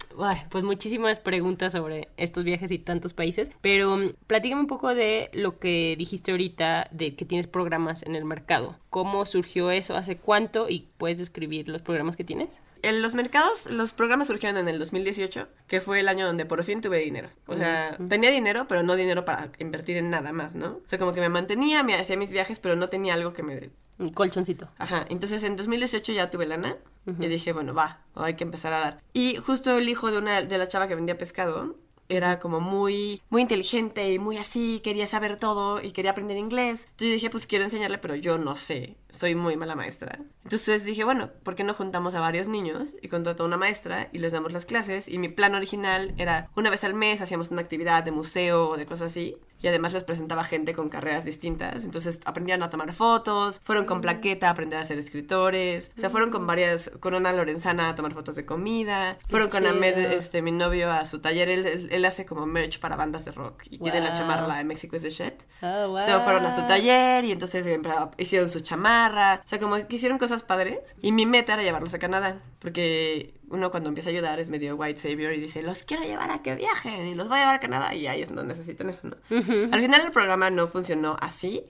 [SPEAKER 1] pues muchísimas preguntas sobre estos viajes y tantos países, pero mm, platícame un poco de lo que dijiste ahorita, de que tienes programas en el mercado. ¿Cómo surgió eso? ¿Hace cuánto? ¿Y puedes describir los programas que tienes?
[SPEAKER 4] En los mercados, los programas surgieron en el 2018, que fue el año donde por fin tuve dinero. O sea, tenía dinero, pero no dinero para invertir en nada más, ¿no? O sea, como que me mantenía, me hacía mis viajes, pero no tenía algo que me
[SPEAKER 1] Un colchoncito.
[SPEAKER 4] Ajá, entonces en 2018 ya tuve lana y dije, bueno, va, hay que empezar a dar. Y justo el hijo de una de la chava que vendía pescado era como muy muy inteligente y muy así, quería saber todo y quería aprender inglés. Entonces yo dije, pues quiero enseñarle, pero yo no sé, soy muy mala maestra. Entonces dije, bueno, ¿por qué no juntamos a varios niños y contrato a una maestra y les damos las clases? Y mi plan original era una vez al mes hacíamos una actividad de museo o de cosas así. Y además les presentaba gente con carreras distintas. Entonces aprendían a tomar fotos, fueron con plaqueta a aprender a ser escritores. O sea, fueron con varias, con una lorenzana a tomar fotos de comida. Fueron con
[SPEAKER 1] chido.
[SPEAKER 4] Ahmed, este, mi novio, a su taller. Él, él- él hace como merch para bandas de rock. Y tiene la
[SPEAKER 1] Wow.
[SPEAKER 4] chamarra de México is the shit.
[SPEAKER 1] Ah, wow.
[SPEAKER 4] Fueron a su taller y entonces em, hicieron su chamarra. O sea, como que hicieron cosas padres. Y mi meta era llevarlos a Canadá. Porque uno cuando empieza a ayudar es medio white savior y dice, los quiero llevar a que viajen y los voy a llevar a Canadá. Y ahí es donde necesitan eso, ¿no? Al final el programa no funcionó así.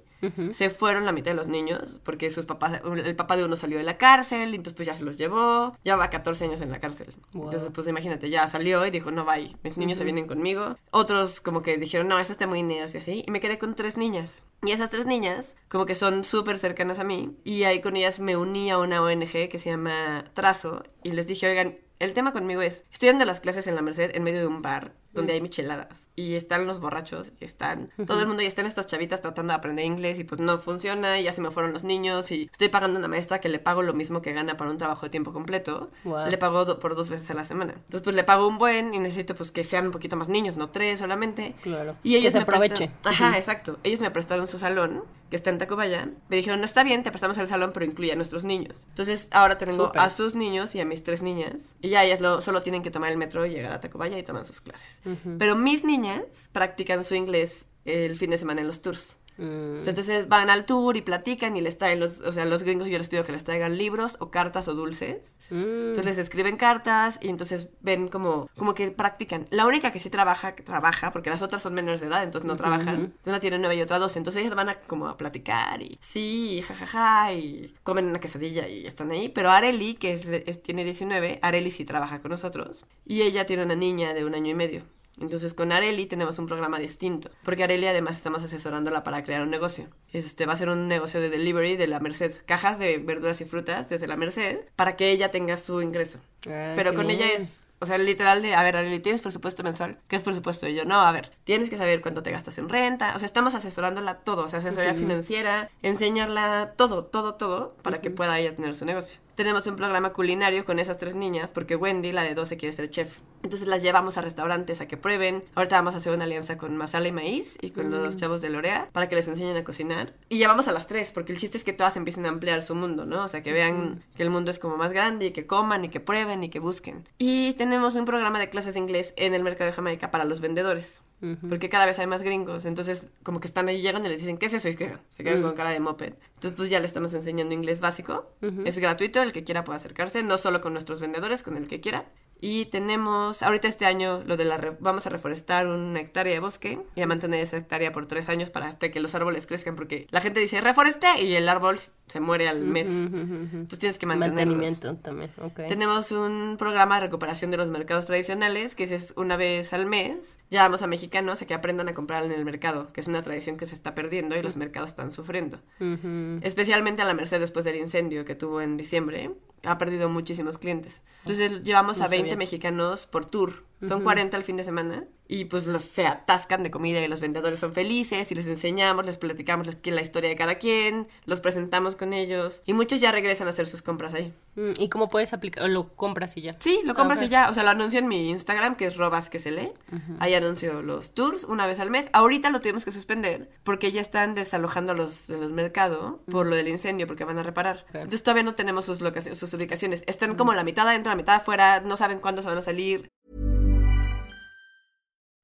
[SPEAKER 4] Se fueron la mitad de los niños porque sus papás, el papá de uno salió de la cárcel y entonces pues ya se los llevó. Ya va 14 años en la cárcel.
[SPEAKER 1] Wow.
[SPEAKER 4] Entonces pues imagínate, ya salió y dijo, no, bye, mis niños se vienen conmigo. Otros como que dijeron, no, eso está muy nerds y así. Y me quedé con tres niñas. Y esas tres niñas como que son súper cercanas a mí. Y ahí con ellas me uní a una ONG que se llama Trazo y les dije, oigan, el tema conmigo es, estoy dando las clases en la Merced en medio de un bar donde hay micheladas. Y están los borrachos, y están todo el mundo, y están estas chavitas tratando de aprender inglés, y pues no funciona, y ya se me fueron los niños, y estoy pagando a una maestra que le pago lo mismo que gana para un trabajo de tiempo completo.
[SPEAKER 1] Wow.
[SPEAKER 4] Le pago do- por dos veces a la semana. Entonces, pues le pago un buen, y necesito pues que sean un poquito más niños, no tres solamente.
[SPEAKER 1] Claro.
[SPEAKER 4] Y ellos
[SPEAKER 1] Que se
[SPEAKER 4] me
[SPEAKER 1] aproveche.
[SPEAKER 4] prestan- Ajá, exacto. Ellos me prestaron su salón, que está en Tacubaya. Me dijeron, no está bien, te prestamos el salón, pero incluye a nuestros niños. Entonces, ahora tengo
[SPEAKER 1] Súper.
[SPEAKER 4] a sus niños y a mis tres niñas. Y ya ellas lo- solo tienen que tomar el metro y llegar a Tacubaya y toman sus clases. Pero mis niñas practican su inglés el fin de semana en los tours.
[SPEAKER 1] Mm,
[SPEAKER 4] Entonces van al tour y platican y les traen los, o sea, los gringos yo les pido que les traigan libros o cartas o dulces.
[SPEAKER 1] mm.
[SPEAKER 4] Entonces les escriben cartas y entonces ven como, como que practican. La única que sí trabaja, que trabaja, porque las otras son menores de edad, entonces no trabajan. Entonces una tiene nueve y otra doce. Entonces ellas van a como a platicar y sí, jajaja, y comen una quesadilla y están ahí. Pero Areli, que es es- tiene 19, Areli sí trabaja con nosotros. Y ella tiene una niña de un año y medio. Entonces con Areli tenemos un programa distinto, porque Areli además estamos asesorándola para crear un negocio. Este va a ser un negocio de delivery de la Merced, cajas de verduras y frutas desde la Merced para que ella tenga su ingreso.
[SPEAKER 1] Ah,
[SPEAKER 4] Pero con ella es, o sea, literal de, a ver, Areli, ¿tienes presupuesto mensual? ¿Qué es presupuesto? Y yo, no, a ver, tienes que saber cuánto te gastas en renta. O sea, estamos asesorándola todo, o sea, asesoría financiera, enseñarla todo, todo, todo, para que pueda ella tener su negocio. Tenemos un programa culinario con esas tres niñas, porque Wendy, la de 12, quiere ser chef. Entonces las llevamos a restaurantes a que prueben. Ahorita vamos a hacer una alianza con Masala y Maíz y con los chavos de Lorea para que les enseñen a cocinar. Y llevamos a las tres, porque el chiste es que todas empiecen a ampliar su mundo, ¿no? O sea, que vean que el mundo es como más grande y que coman y que prueben y que busquen. Y tenemos un programa de clases de inglés en el mercado de Jamaica para los vendedores. Porque cada vez hay más gringos, entonces como que están ahí, llegan y les dicen, ¿qué es eso? Y que se quedan con cara de moped. Entonces pues ya le estamos enseñando inglés básico. Es gratuito, el que quiera puede acercarse, no solo con nuestros vendedores, con el que quiera. Y tenemos, ahorita este año, lo de la re- vamos a reforestar una hectárea de bosque y a mantener esa hectárea por tres años para hasta que los árboles crezcan, porque la gente dice, reforesté, y el árbol se muere al mes. Entonces tienes que mantenerlos.
[SPEAKER 1] Mantenimiento también, ok.
[SPEAKER 4] Tenemos un programa de recuperación de los mercados tradicionales, que es una vez al mes. Llevamos a mexicanos a que aprendan a comprar en el mercado, que es una tradición que se está perdiendo y los mercados están sufriendo. Especialmente a la Merced después del incendio que tuvo en diciembre. Ha perdido muchísimos clientes. Entonces llevamos
[SPEAKER 1] No
[SPEAKER 4] a 20
[SPEAKER 1] sabía.
[SPEAKER 4] mexicanos por tour. Son 40 al fin de semana. Y pues los, se atascan de comida y los vendedores son felices y les enseñamos, les platicamos la historia de cada quien, los presentamos con ellos. Y muchos ya regresan a hacer sus compras ahí.
[SPEAKER 1] Mm, ¿Y cómo puedes aplicar? ¿O lo compras y ya?
[SPEAKER 4] Sí, lo compras
[SPEAKER 1] Ok.
[SPEAKER 4] y ya. O sea, lo anuncio en mi Instagram, que es robas que se lee. Ahí anuncio los tours una vez al mes. Ahorita lo tuvimos que suspender porque ya están desalojando a los de los mercados por lo del incendio, porque van a reparar. Entonces todavía no tenemos sus, locaciones, sus ubicaciones. Están como la mitad adentro, la mitad afuera. No saben cuándo se van a salir.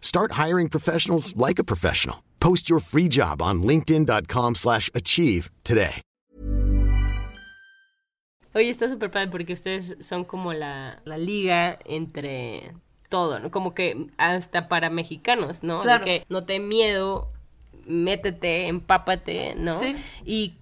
[SPEAKER 5] Start hiring professionals like a professional. Post your free job on linkedin.com/achieve slash achieve today.
[SPEAKER 1] Oye, está súper padre porque ustedes son como la, la liga entre todo, ¿no? Como que hasta para mexicanos, ¿no? De
[SPEAKER 4] Claro.
[SPEAKER 1] que no te miedo, métete, empápate, ¿no?
[SPEAKER 4] Sí.
[SPEAKER 1] Y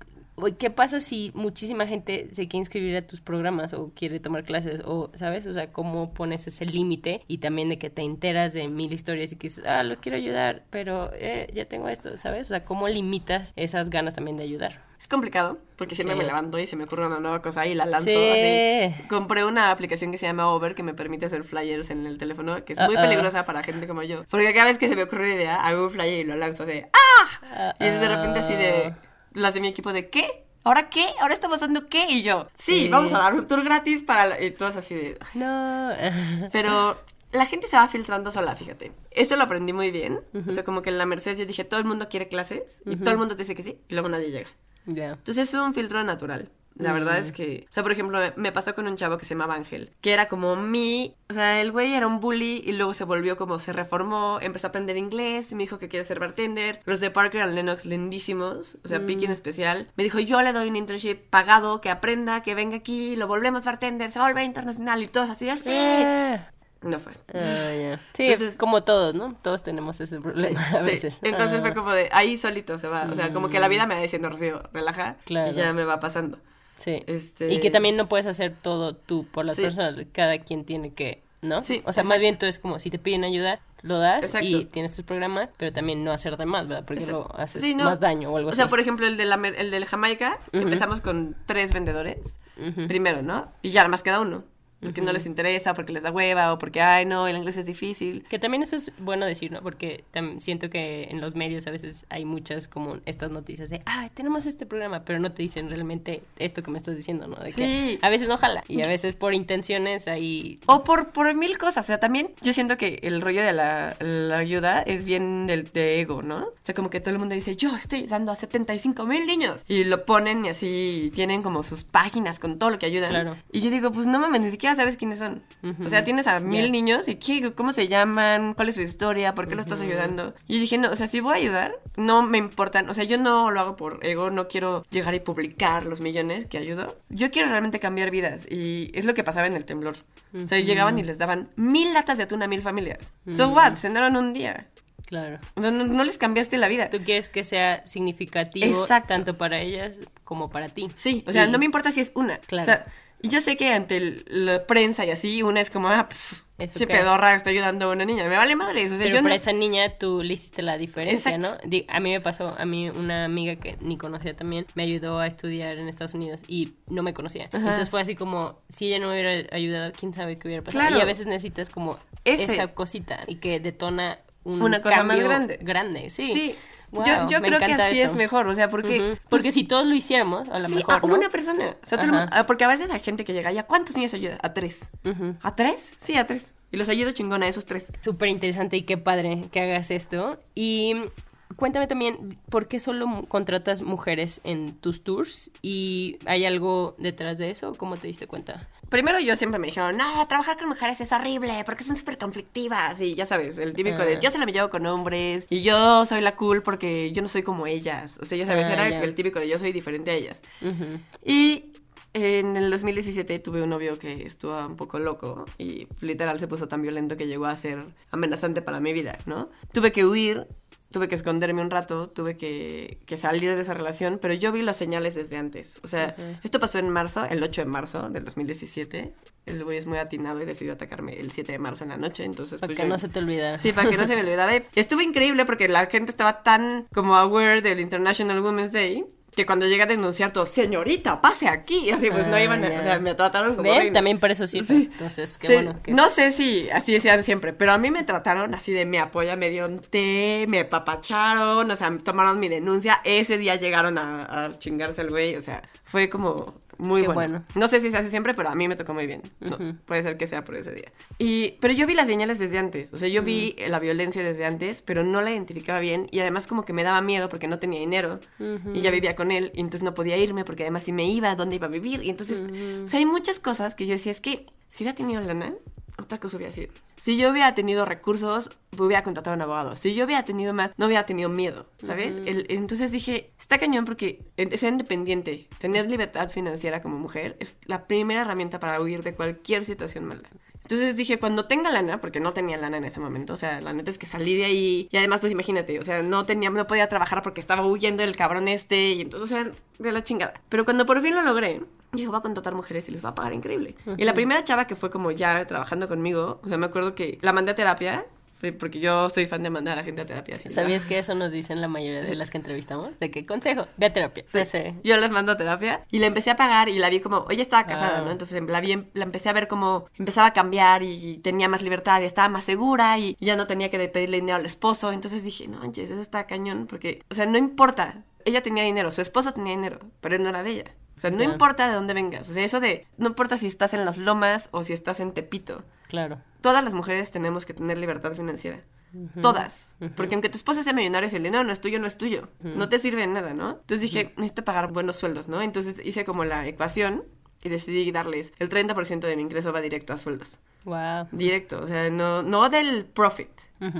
[SPEAKER 1] ¿qué pasa si muchísima gente se quiere inscribir a tus programas o quiere tomar clases o, ¿sabes? O sea, ¿cómo pones ese límite? Y también de que te enteras de mil historias y que dices, ah, lo quiero ayudar, pero eh, ya tengo esto, ¿sabes? O sea, ¿cómo limitas esas ganas también de ayudar?
[SPEAKER 4] Es complicado porque siempre
[SPEAKER 1] Sí.
[SPEAKER 4] me levanto y se me ocurre una nueva cosa y la lanzo
[SPEAKER 1] Sí.
[SPEAKER 4] así. Compré una aplicación que se llama Over que me permite hacer flyers en el teléfono, que es muy
[SPEAKER 1] Uh-oh.
[SPEAKER 4] peligrosa para gente como yo. Porque cada vez que se me ocurre una idea, hago un flyer y lo lanzo así. ¡Ah! Y de repente así de las de mi equipo de ¿qué? ¿Ahora qué? ¿Ahora está pasando qué? Y yo, sí,
[SPEAKER 1] Sí.
[SPEAKER 4] vamos a dar un tour gratis para... la-". Y todos así de...
[SPEAKER 1] No. [LAUGHS]
[SPEAKER 4] Pero la gente se va filtrando sola, fíjate. Eso lo aprendí muy bien. O sea, como que en la Mercedes yo dije, todo el mundo quiere clases y todo el mundo te dice que sí y luego nadie llega.
[SPEAKER 1] Ya.
[SPEAKER 4] Entonces es un filtro natural. La verdad es que, o sea, por ejemplo, me- pasó con un chavo que se llamaba Ángel, que era como mi, o sea, el güey era un bully y luego se volvió como, se reformó, empezó a aprender inglés, me dijo que quiere ser bartender. Los de Parker and Lennox lindísimos, o sea, Piqui en especial. Me dijo, yo le doy un internship pagado, que aprenda, que venga aquí, lo volvemos bartender, se volver internacional y todos así, así.
[SPEAKER 1] Eh,
[SPEAKER 4] no fue.
[SPEAKER 1] Ah. Sí,
[SPEAKER 4] Entonces-
[SPEAKER 1] como todos, ¿no? Todos tenemos ese problema a
[SPEAKER 4] Sí,
[SPEAKER 1] veces.
[SPEAKER 4] Entonces
[SPEAKER 1] Ah.
[SPEAKER 4] fue como de ahí solito se va. O sea, como que la vida me va diciendo, Rocío, relaja.
[SPEAKER 1] Claro.
[SPEAKER 4] Y ya me va pasando.
[SPEAKER 1] Sí.
[SPEAKER 4] Este-
[SPEAKER 1] Y que también no puedes hacer todo tú por las
[SPEAKER 4] Sí.
[SPEAKER 1] personas. Cada quien tiene que, ¿no?
[SPEAKER 4] Sí,
[SPEAKER 1] o sea, más bien tú es como si te piden ayuda, lo das
[SPEAKER 4] Exacto.
[SPEAKER 1] y tienes tus programas, pero también no hacer de más, ¿verdad? Porque
[SPEAKER 4] Exacto.
[SPEAKER 1] lo haces
[SPEAKER 4] Sí, no.
[SPEAKER 1] más daño o algo
[SPEAKER 4] O
[SPEAKER 1] así.
[SPEAKER 4] sea, por ejemplo, el de la, el de la Jamaica, empezamos con tres vendedores primero, ¿no? Y ya nada más queda uno. Porque no les interesa, porque les da hueva, o porque, ay, no, el inglés es difícil.
[SPEAKER 1] Que también eso es bueno decir, ¿no? Porque siento que en los medios a veces hay muchas como estas noticias de, ah, tenemos este programa, pero no te dicen realmente esto que me estás diciendo, ¿no? De que
[SPEAKER 4] Sí.
[SPEAKER 1] a veces no jala y a veces por intenciones hay...
[SPEAKER 4] O por, por mil cosas. O sea, también yo siento que el rollo de la, la ayuda es bien del de ego, ¿no? O sea, como que todo el mundo dice, yo estoy dando a 75 mil niños. Y lo ponen y así tienen como sus páginas con todo lo que ayudan.
[SPEAKER 1] Claro.
[SPEAKER 4] Y yo digo, pues no mames, ni siquiera sabes quiénes son. O sea, tienes a mil niños y ¿qué? ¿cómo se llaman? ¿Cuál es su historia? ¿Por qué lo estás ayudando? Y yo dije, no, o sea, si voy a ayudar, no me importan. O sea, yo no lo hago por ego, no quiero llegar y publicar los millones que ayudo. Yo quiero realmente cambiar vidas. Y es lo que pasaba en el temblor. O sea, llegaban y les daban mil latas de atún a mil familias. So what? Cenaron un día.
[SPEAKER 1] Claro.
[SPEAKER 4] O sea, no, no les cambiaste la vida.
[SPEAKER 1] Tú quieres que sea significativo
[SPEAKER 4] Exacto.
[SPEAKER 1] tanto para ellas como para ti.
[SPEAKER 4] Sí, o sea, no me importa si es una.
[SPEAKER 1] Claro.
[SPEAKER 4] O sea, y yo sé que ante el- la prensa y así, una es como, ah, pff, ese
[SPEAKER 1] qué.
[SPEAKER 4] pedorra está ayudando a una niña. Me vale madre. O sea,
[SPEAKER 1] Pero
[SPEAKER 4] yo
[SPEAKER 1] para
[SPEAKER 4] no-
[SPEAKER 1] esa niña tú le hiciste la diferencia,
[SPEAKER 4] Exacto.
[SPEAKER 1] ¿no? A mí me pasó, a mí una amiga que ni conocía también me ayudó a estudiar en Estados Unidos y no me conocía. Entonces fue así como, si ella no me hubiera ayudado, quién sabe qué hubiera pasado.
[SPEAKER 4] Claro.
[SPEAKER 1] Y a veces necesitas como
[SPEAKER 4] Ese.
[SPEAKER 1] esa cosita y que detona un
[SPEAKER 4] Una cosa más
[SPEAKER 1] cambio
[SPEAKER 4] grande.
[SPEAKER 1] Grande, sí.
[SPEAKER 4] Sí.
[SPEAKER 1] Wow,
[SPEAKER 4] yo creo que así
[SPEAKER 1] eso.
[SPEAKER 4] es mejor. O sea, porque.
[SPEAKER 1] Ujú. Porque si todos lo hiciéramos, a lo
[SPEAKER 4] Sí,
[SPEAKER 1] mejor,
[SPEAKER 4] a
[SPEAKER 1] ¿no?
[SPEAKER 4] una persona. O sea, mundo- ah, porque a veces hay gente que llega, ¿y a cuántos niños ayuda? A tres. ¿A tres? Sí, a tres. Y los ayudo chingón a esos tres.
[SPEAKER 1] Súper interesante y qué padre que hagas esto. Y cuéntame también, ¿por qué solo contratas mujeres en tus tours? ¿Y hay algo detrás de eso? ¿Cómo te diste cuenta?
[SPEAKER 4] Primero yo siempre me dijeron, no, trabajar con mujeres es horrible porque son súper conflictivas. Y ya sabes, el típico de yo se la me llevo con hombres y yo soy la cool porque yo no soy como ellas. O sea, ya sabes,
[SPEAKER 1] Ah,
[SPEAKER 4] era el típico de yo soy diferente a ellas.
[SPEAKER 1] Ujú.
[SPEAKER 4] Y en el 2017 tuve un novio que estuvo un poco loco y literal se puso tan violento que llegó a ser amenazante para mi vida, ¿no? Tuve que huir, tuve que esconderme un rato, tuve que, que salir de esa relación, pero yo vi las señales desde antes. O sea, esto pasó en marzo, el 8 de marzo del 2017. El güey es muy atinado y decidió atacarme el 7 de marzo en la noche, entonces...
[SPEAKER 1] Para
[SPEAKER 4] pues,
[SPEAKER 1] que
[SPEAKER 4] yo-
[SPEAKER 1] no se te olvidara.
[SPEAKER 4] Sí, para que no se me olvidara. [LAUGHS] Estuvo increíble porque la gente estaba tan como aware del International Women's Day que cuando llega a denunciar todo, señorita, pase aquí. Y así pues no iban, a-
[SPEAKER 1] ya.
[SPEAKER 4] o sea, me trataron como reina.
[SPEAKER 1] También para eso sirve.
[SPEAKER 4] Sí.
[SPEAKER 1] Entonces, qué
[SPEAKER 4] Sí,
[SPEAKER 1] bueno. que-
[SPEAKER 4] No sé si así sean siempre, pero a mí me trataron así de me apoya, me dieron té, me apapacharon, o sea, tomaron mi denuncia. Ese día llegaron a, a chingarse al güey, o sea, fue como muy bueno.
[SPEAKER 1] bueno.
[SPEAKER 4] No sé si se hace siempre, pero a mí me tocó muy bien. No, puede ser que sea por ese día. Y, pero yo vi las señales desde antes, o sea, yo vi la violencia desde antes, pero no la identificaba bien y además como que me daba miedo porque no tenía dinero y ya vivía con él y entonces no podía irme porque además si me iba, ¿dónde iba a vivir? Y entonces, o sea, hay muchas cosas que yo decía, es que si hubiera tenido lana, otra cosa hubiera sido. Si yo hubiera tenido recursos, hubiera contratado a un abogado. Si yo hubiera tenido más, no hubiera tenido miedo, ¿sabes? El- entonces dije, está cañón porque ser independiente, tener libertad financiera como mujer es la primera herramienta para huir de cualquier situación mala. Entonces dije, cuando tenga lana, porque no tenía lana en ese momento, o sea, la neta es que salí de ahí y además, pues imagínate, o sea, no tenía, no podía trabajar porque estaba huyendo del cabrón este y entonces, o sea, de la chingada. Pero cuando por fin lo logré, dije, voy a contratar mujeres y les va a pagar increíble. Y la primera chava que fue como ya trabajando conmigo, o sea, me acuerdo que la mandé a terapia, porque yo soy fan de mandar a la gente a terapia. así,
[SPEAKER 1] ¿Sabías que eso nos dicen la mayoría de las que entrevistamos? De que consejo, ve a terapia.
[SPEAKER 4] Sí.
[SPEAKER 1] Sé.
[SPEAKER 4] Yo las mando a terapia y la empecé a pagar y la vi como, ella estaba casada,
[SPEAKER 1] Ah.
[SPEAKER 4] ¿no? Entonces la vi, la empecé a ver como empezaba a cambiar y tenía más libertad y estaba más segura y ya no tenía que pedirle dinero al esposo. Entonces dije, no, eso está cañón porque, o sea, no importa. Ella tenía dinero, su esposo tenía dinero, pero no era de ella. O sea, no importa de dónde vengas. O sea, eso de, no importa si estás en las lomas o si estás en Tepito.
[SPEAKER 1] Claro.
[SPEAKER 4] Todas las mujeres tenemos que tener libertad financiera. Todas. Porque aunque tu esposo sea millonario, si el dinero no es tuyo, no es tuyo. No te sirve de nada, ¿no? Entonces dije, necesito pagar buenos sueldos, ¿no? Entonces hice como la ecuación y decidí darles el 30% de mi ingreso va directo a sueldos.
[SPEAKER 1] Wow.
[SPEAKER 4] Directo, o sea, no, no del profit,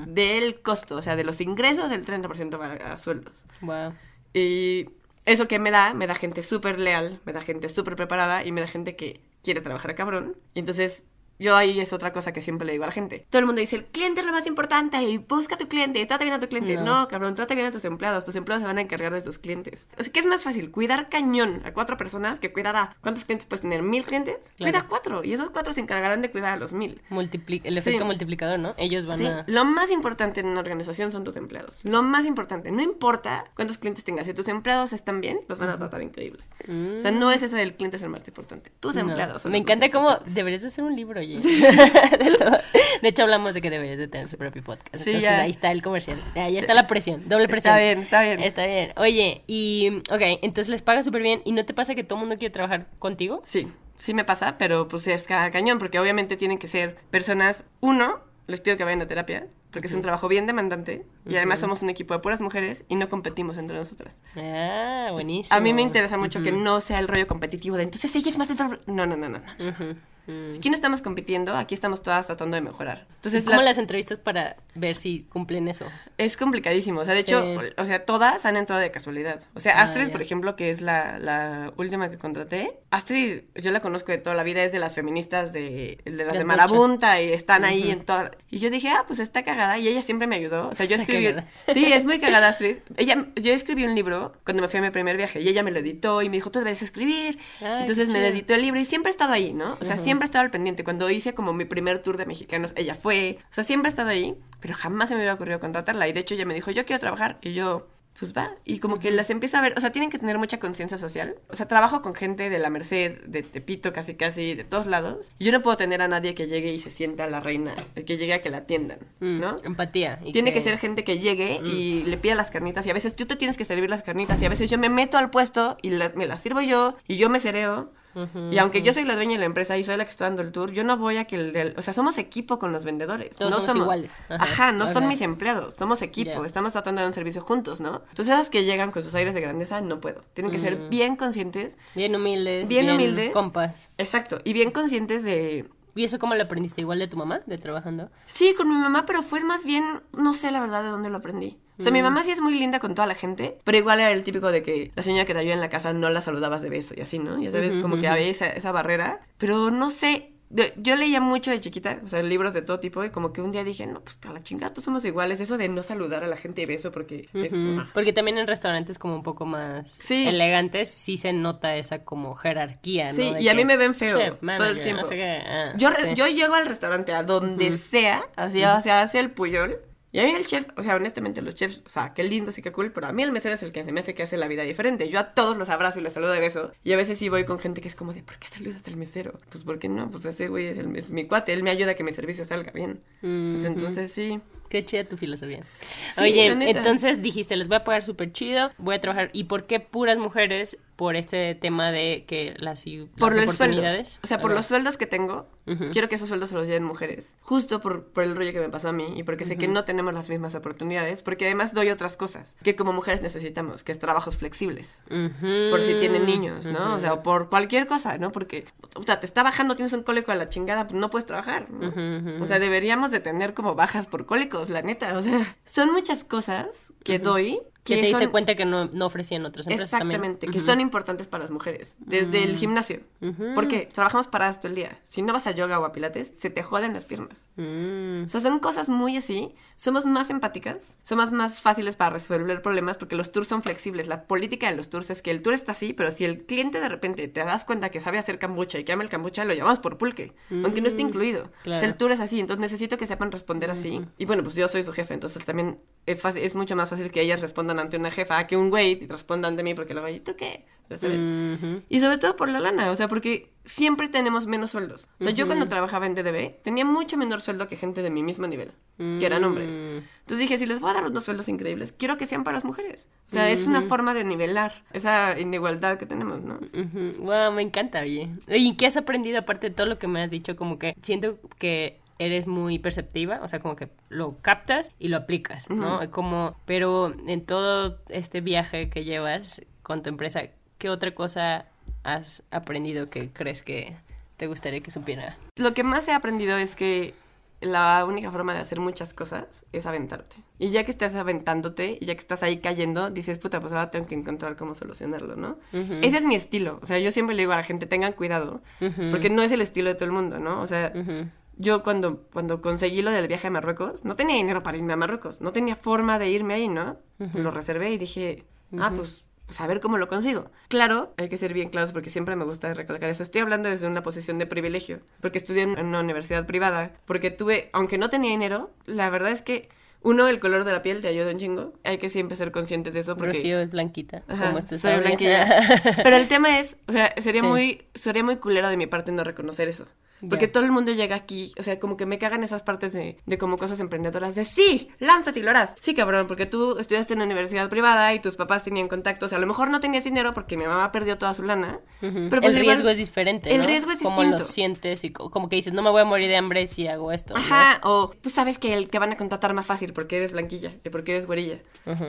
[SPEAKER 4] del costo, o sea, de los ingresos, el 30% va a sueldos.
[SPEAKER 1] Wow.
[SPEAKER 4] Y eso que me da, me da gente súper leal, me da gente súper preparada y me da gente que quiere trabajar cabrón. Y entonces yo ahí es otra cosa que siempre le digo a la gente. Todo el mundo dice, el cliente es lo más importante y busca a tu cliente, trata bien a tu cliente.
[SPEAKER 1] No.
[SPEAKER 4] No, cabrón, trata bien a tus empleados. Tus empleados se van a encargar de tus clientes. O sea, ¿qué es más fácil? ¿Cuidar cañón a cuatro personas que cuidar a... ¿Cuántos clientes puedes tener? ¿Mil clientes?
[SPEAKER 1] Claro.
[SPEAKER 4] Cuida a cuatro y esos cuatro se encargarán de cuidar a los mil.
[SPEAKER 1] Multipli- el efecto
[SPEAKER 4] Sí.
[SPEAKER 1] multiplicador, ¿no? Ellos van
[SPEAKER 4] Sí,
[SPEAKER 1] a...
[SPEAKER 4] lo más importante en una organización son tus empleados. Lo más importante, no importa cuántos clientes tengas, si tus empleados están bien, los van a tratar increíble. O sea, no es eso del cliente es el más importante. Tus
[SPEAKER 1] No.
[SPEAKER 4] empleados son
[SPEAKER 1] Me encanta cómo deberías de hacer un libro, oye. [LAUGHS] de, todo. De hecho, hablamos de que deberías de tener su propio podcast.
[SPEAKER 4] Sí,
[SPEAKER 1] Entonces
[SPEAKER 4] ya.
[SPEAKER 1] ahí está el comercial. Ya, ya está la presión, doble presión.
[SPEAKER 4] Está bien, está bien.
[SPEAKER 1] Está bien. Oye, y, ok, entonces les pagas súper bien. ¿Y no te pasa que todo el mundo quiere trabajar contigo?
[SPEAKER 4] Sí, sí me pasa, pero pues es cada cañón, porque obviamente tienen que ser personas, uno, les pido que vayan a terapia, porque es un trabajo bien demandante, y además somos un equipo de puras mujeres y no competimos entre nosotras.
[SPEAKER 1] Ah, buenísimo.
[SPEAKER 4] A mí me interesa mucho que no sea el rollo competitivo de entonces ella es más de... tra-". No, no, no, no. no.
[SPEAKER 1] Mm.
[SPEAKER 4] Aquí no estamos compitiendo, aquí estamos todas tratando de mejorar. Entonces,
[SPEAKER 1] ¿Cómo
[SPEAKER 4] la-
[SPEAKER 1] las entrevistas para ver si cumplen eso?
[SPEAKER 4] Es complicadísimo. O sea, de hecho, o sea, todas han entrado de casualidad. O sea,
[SPEAKER 1] Ah,
[SPEAKER 4] Astrid, por ejemplo, que es la, la última que contraté. Astrid, yo la conozco de toda la vida, es de las feministas de, de las
[SPEAKER 1] De
[SPEAKER 4] de. Marabunta y están ahí en toda. Y yo dije, ah, pues está cagada. Y ella siempre me ayudó. O sea, yo
[SPEAKER 1] Está
[SPEAKER 4] escribí.
[SPEAKER 1] cagada.
[SPEAKER 4] Sí, es muy [LAUGHS] cagada Astrid. Ella, yo escribí un libro cuando me fui a mi primer viaje y ella me lo editó y me dijo, tú deberías escribir.
[SPEAKER 1] Ay,
[SPEAKER 4] Entonces me editó el libro y siempre he estado ahí, ¿no? O sea, siempre he estado al pendiente. Cuando hice como mi primer tour de mexicanos, ella fue. O sea, siempre he estado ahí, pero jamás se me hubiera ocurrido contratarla. Y de hecho ella me dijo, yo quiero trabajar. Y yo, pues va. Y como que las empiezo a ver, o sea, tienen que tener mucha conciencia social. O sea, trabajo con gente de la Merced, de Tepito, casi casi, de todos lados. Yo no puedo tener a nadie que llegue y se sienta la reina, que llegue a que la atiendan,
[SPEAKER 1] Mm,
[SPEAKER 4] ¿no?
[SPEAKER 1] Empatía. y
[SPEAKER 4] Tiene que... ser gente que llegue y le pida las carnitas y a veces tú te tienes que servir las carnitas y a veces yo me meto al puesto y la- me las sirvo yo y yo me cereo. Y aunque yo soy la dueña de la empresa y soy la que estoy dando el tour, yo no voy a que el del... O sea, somos equipo con los vendedores.
[SPEAKER 1] Todos
[SPEAKER 4] no
[SPEAKER 1] somos iguales. Ajá.
[SPEAKER 4] Ajá, no son mis empleados, somos equipo. Estamos tratando de dar un servicio juntos, ¿no? Entonces esas que llegan con sus aires de grandeza, no puedo. Tienen que ser bien conscientes.
[SPEAKER 1] Bien humildes.
[SPEAKER 4] Bien humildes.
[SPEAKER 1] Compas.
[SPEAKER 4] Exacto. Y bien conscientes de...
[SPEAKER 1] ¿Y eso cómo lo aprendiste? ¿Igual de tu mamá? ¿De trabajando?
[SPEAKER 4] Sí, con mi mamá, pero fue más bien, no sé la verdad de dónde lo aprendí. O sea, mi
[SPEAKER 1] Mm.
[SPEAKER 4] mamá sí es muy linda con toda la gente, pero igual era el típico de que la señora que te ayuda en la casa no la saludabas de beso y así, ¿no? Ya sabes, como que había esa, esa barrera, pero no sé. Yo leía mucho de chiquita, o sea, libros de todo tipo, y como que un día dije, no, pues a la chingada, todos somos iguales. Eso de no saludar a la gente de beso porque es. Ah.
[SPEAKER 1] Porque también en restaurantes como un poco más
[SPEAKER 4] Sí.
[SPEAKER 1] elegantes sí se nota esa como jerarquía, ¿no?
[SPEAKER 4] Sí,
[SPEAKER 1] De
[SPEAKER 4] y a mí me ven feo
[SPEAKER 1] chef,
[SPEAKER 4] todo el tiempo.
[SPEAKER 1] no sé qué, ah,
[SPEAKER 4] Yo,
[SPEAKER 1] sí.
[SPEAKER 4] yo llego al restaurante a donde sea, hacia, hacia, hacia el Puyol. Y a mí el chef, o sea, honestamente, los chefs, o sea, qué lindo, sí, qué cool, pero a mí el mesero es el que se me hace que hace la vida diferente. Yo a todos los abrazo y les saludo de beso. Y a veces sí voy con gente que es como de, ¿por qué saludas al mesero? Pues, ¿por qué no? Pues ese güey es, el, es mi cuate, él me ayuda a que mi servicio salga bien. Pues, entonces, sí.
[SPEAKER 1] Qué chida tu filosofía.
[SPEAKER 4] Sí,
[SPEAKER 1] Oye, entonces dijiste, les voy a pagar súper chido, voy a trabajar. ¿Y por qué puras mujeres? Por este tema de que las, las
[SPEAKER 4] Por los sueldos. O sea, por los sueldos que tengo, quiero que esos sueldos se los lleven mujeres. Justo por, por el rollo que me pasó a mí y porque sé que no tenemos las mismas oportunidades, porque además doy otras cosas que como mujeres necesitamos, que es trabajos flexibles. Por si tienen niños, ¿no? O sea, o por cualquier cosa, ¿no? Porque, o sea, te está bajando, tienes un cólico a la chingada, pues no puedes trabajar, ¿no? O sea, deberíamos de tener como bajas por cólicos, la neta, o sea, son muchas cosas que doy
[SPEAKER 1] Que te diste
[SPEAKER 4] son-
[SPEAKER 1] cuenta que no, no ofrecían otras empresas
[SPEAKER 4] Exactamente,
[SPEAKER 1] también.
[SPEAKER 4] que son importantes para las mujeres, desde el gimnasio, porque trabajamos paradas todo el día. Si no vas a yoga o a pilates, se te joden las piernas.
[SPEAKER 1] Mm.
[SPEAKER 4] O sea, son cosas muy así. Somos más empáticas, somos más fáciles para resolver problemas porque los tours son flexibles. La política de los tours es que el tour está así, pero si el cliente de repente te das cuenta que sabe hacer kombucha y que ama el kombucha, lo llamamos por pulque, aunque no esté incluido. O
[SPEAKER 1] claro.
[SPEAKER 4] sea, el tour es así, entonces necesito que sepan responder así. Y bueno, pues yo soy su jefe, entonces también es, fácil, es mucho más fácil que ellas respondan ante una jefa que un güey responda ante mí porque luego, ¿y tú qué? Sabes.
[SPEAKER 1] Ujú.
[SPEAKER 4] Y sobre todo por la lana, o sea, porque siempre tenemos menos sueldos. O sea, yo cuando trabajaba en DDB tenía mucho menor sueldo que gente de mi mismo nivel, que eran hombres. Entonces dije, si les voy a dar unos sueldos increíbles, quiero que sean para las mujeres. O sea, es una forma de nivelar esa inigualdad que tenemos, ¿no?
[SPEAKER 1] Wow, me encanta. Oye, ¿y qué has aprendido aparte de todo lo que me has dicho? Como que siento que eres muy perceptiva, o sea, como que lo captas y lo aplicas, ¿no? Como, pero en todo este viaje que llevas con tu empresa, ¿qué otra cosa has aprendido que crees que te gustaría que supiera?
[SPEAKER 4] Lo que más he aprendido es que la única forma de hacer muchas cosas es aventarte. Y ya que estás aventándote, y ya que estás ahí cayendo, dices, puta, pues ahora tengo que encontrar cómo solucionarlo, ¿no? Ese es mi estilo. O sea, yo siempre le digo a la gente, tengan cuidado, porque no es el estilo de todo el mundo, ¿no? O sea, yo cuando, cuando conseguí lo del viaje a Marruecos, no tenía dinero para irme a Marruecos, no tenía forma de irme ahí, ¿no? Lo reservé y dije, ah, pues pues a ver cómo lo consigo. Claro, hay que ser bien claros porque siempre me gusta recalcar eso. Estoy hablando desde una posición de privilegio, porque estudié en una universidad privada, porque tuve, aunque no tenía dinero, la verdad es que uno, el color de la piel te ayuda un chingo. Hay que siempre ser conscientes de eso porque...
[SPEAKER 1] Rocío es blanquita,
[SPEAKER 4] Ajá,
[SPEAKER 1] como este
[SPEAKER 4] soy blanquilla. [LAUGHS] Pero el tema es, o sea, sería
[SPEAKER 1] Sí.
[SPEAKER 4] muy sería muy culero de mi parte no reconocer eso. Porque todo el mundo llega aquí, o sea, como que me cagan esas partes de, de como cosas emprendedoras de sí, lánzate y lo harás. Sí, cabrón, porque tú estudiaste en una universidad privada y tus papás tenían contactos. A lo mejor no tenías dinero porque mi mamá perdió toda su lana.
[SPEAKER 1] Ujú.
[SPEAKER 4] pero pues
[SPEAKER 1] el
[SPEAKER 4] igual-
[SPEAKER 1] riesgo es diferente,
[SPEAKER 4] El riesgo es
[SPEAKER 1] Como lo sientes y co- como que dices, no me voy a morir de hambre si hago esto. ¿no?
[SPEAKER 4] Ajá, o tú sabes que el- te van a contratar más fácil porque eres blanquilla y porque eres güerilla.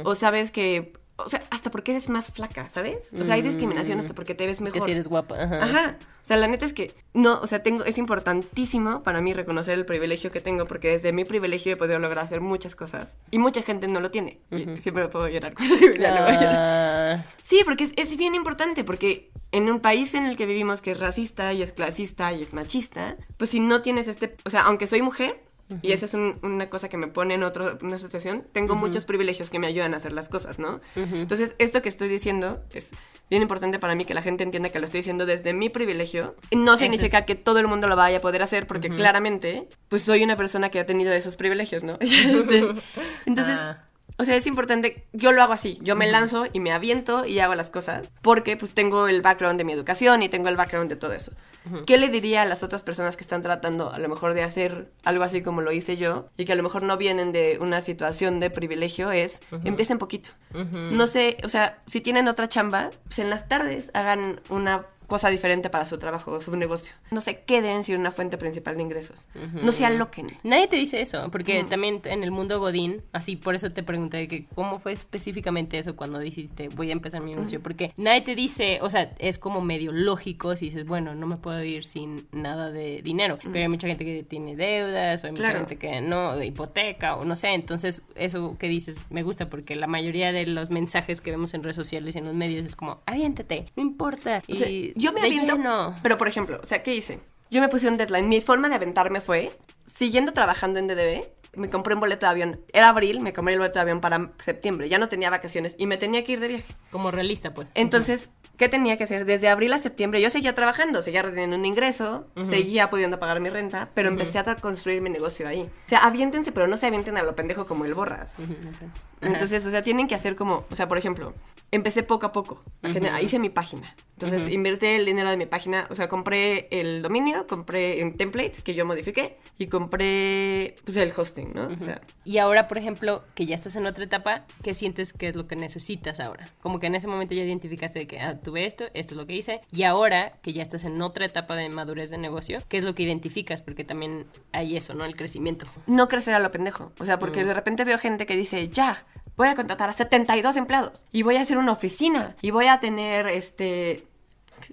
[SPEAKER 4] O sabes que, o sea, hasta porque eres más flaca, ¿sabes? O sea, hay discriminación hasta porque te ves mejor.
[SPEAKER 1] Que si eres guapa. Ajá.
[SPEAKER 4] Ajá. O sea, la neta es que no, o sea, tengo, es importantísimo para mí reconocer el privilegio que tengo, porque desde mi privilegio he podido lograr hacer muchas cosas. Y mucha gente no lo tiene. Siempre me puedo llorar ya no voy a llorar.
[SPEAKER 1] Ah,
[SPEAKER 4] Sí, porque es, es bien importante, porque en un país en el que vivimos que es racista y es clasista y es machista, pues si no tienes este, o sea, aunque soy mujer, y esa es un- una cosa que me pone en otro, una situación, tengo muchos privilegios que me ayudan a hacer las cosas, ¿no? Entonces, esto que estoy diciendo es bien importante para mí que la gente entienda que lo estoy diciendo desde mi privilegio. No significa
[SPEAKER 1] es-
[SPEAKER 4] que todo el mundo lo vaya a poder hacer, porque claramente, pues soy una persona que ha tenido esos privilegios, ¿no? [LAUGHS] Este, [LAUGHS] Entonces...
[SPEAKER 1] Ah.
[SPEAKER 4] O sea, es importante, yo lo hago así, yo me lanzo y me aviento y hago las cosas, porque pues tengo el background de mi educación y tengo el background de todo eso. ¿Qué le diría a las otras personas que están tratando a lo mejor de hacer algo así como lo hice yo y que a lo mejor no vienen de una situación de privilegio? Es, empiecen poquito. No sé, o sea, si tienen otra chamba, pues en las tardes hagan una cosa diferente para su trabajo o su negocio. No se queden sin una fuente principal de ingresos. No se aloquen.
[SPEAKER 1] Nadie te dice eso, porque también en el mundo Godín, así por eso te pregunté que cómo fue específicamente eso cuando dijiste voy a empezar mi negocio, porque nadie te dice, o sea, es como medio lógico si dices, bueno, no me puedo ir sin nada de dinero, pero hay mucha gente que tiene deudas, o hay mucha gente que no, de hipoteca, o no sé, entonces eso que dices me gusta porque la mayoría de los mensajes que vemos en redes sociales y en los medios es como, aviéntate, no importa.
[SPEAKER 4] O sea,
[SPEAKER 1] y
[SPEAKER 4] yo me aviento. Pero, por ejemplo, o sea, ¿qué hice? Yo me puse un deadline. Mi forma de aventarme fue, siguiendo trabajando en DDB, me compré un boleto de avión. Era abril, me compré el boleto de avión para septiembre. Ya no tenía vacaciones y me tenía que ir de viaje.
[SPEAKER 1] Como realista, pues.
[SPEAKER 4] Entonces, ¿qué tenía que hacer? Desde abril a septiembre yo seguía trabajando, seguía reteniendo un ingreso, seguía pudiendo pagar mi renta, pero empecé a construir mi negocio ahí. O sea, aviéntense, pero no se avienten a lo pendejo como el borras. Entonces, o sea, tienen que hacer como, o sea, por ejemplo, empecé poco a poco, a gener- hice mi página. Entonces, invertí el dinero de mi página, o sea, compré el dominio, compré un template que yo modifiqué y compré, pues, el hosting, ¿no? O sea,
[SPEAKER 1] Y ahora, por ejemplo, que ya estás en otra etapa, ¿qué sientes que es lo que necesitas ahora? Como que en ese momento ya identificaste de que ah, tuve esto, esto es lo que hice, y ahora que ya estás en otra etapa de madurez de negocio, ¿qué es lo que identificas? Porque también hay eso, ¿no? El crecimiento.
[SPEAKER 4] no crecer a lo pendejo. O sea, porque de repente veo gente que dice, ya, voy a contratar a 72 empleados y voy a hacer una oficina y voy a tener, este...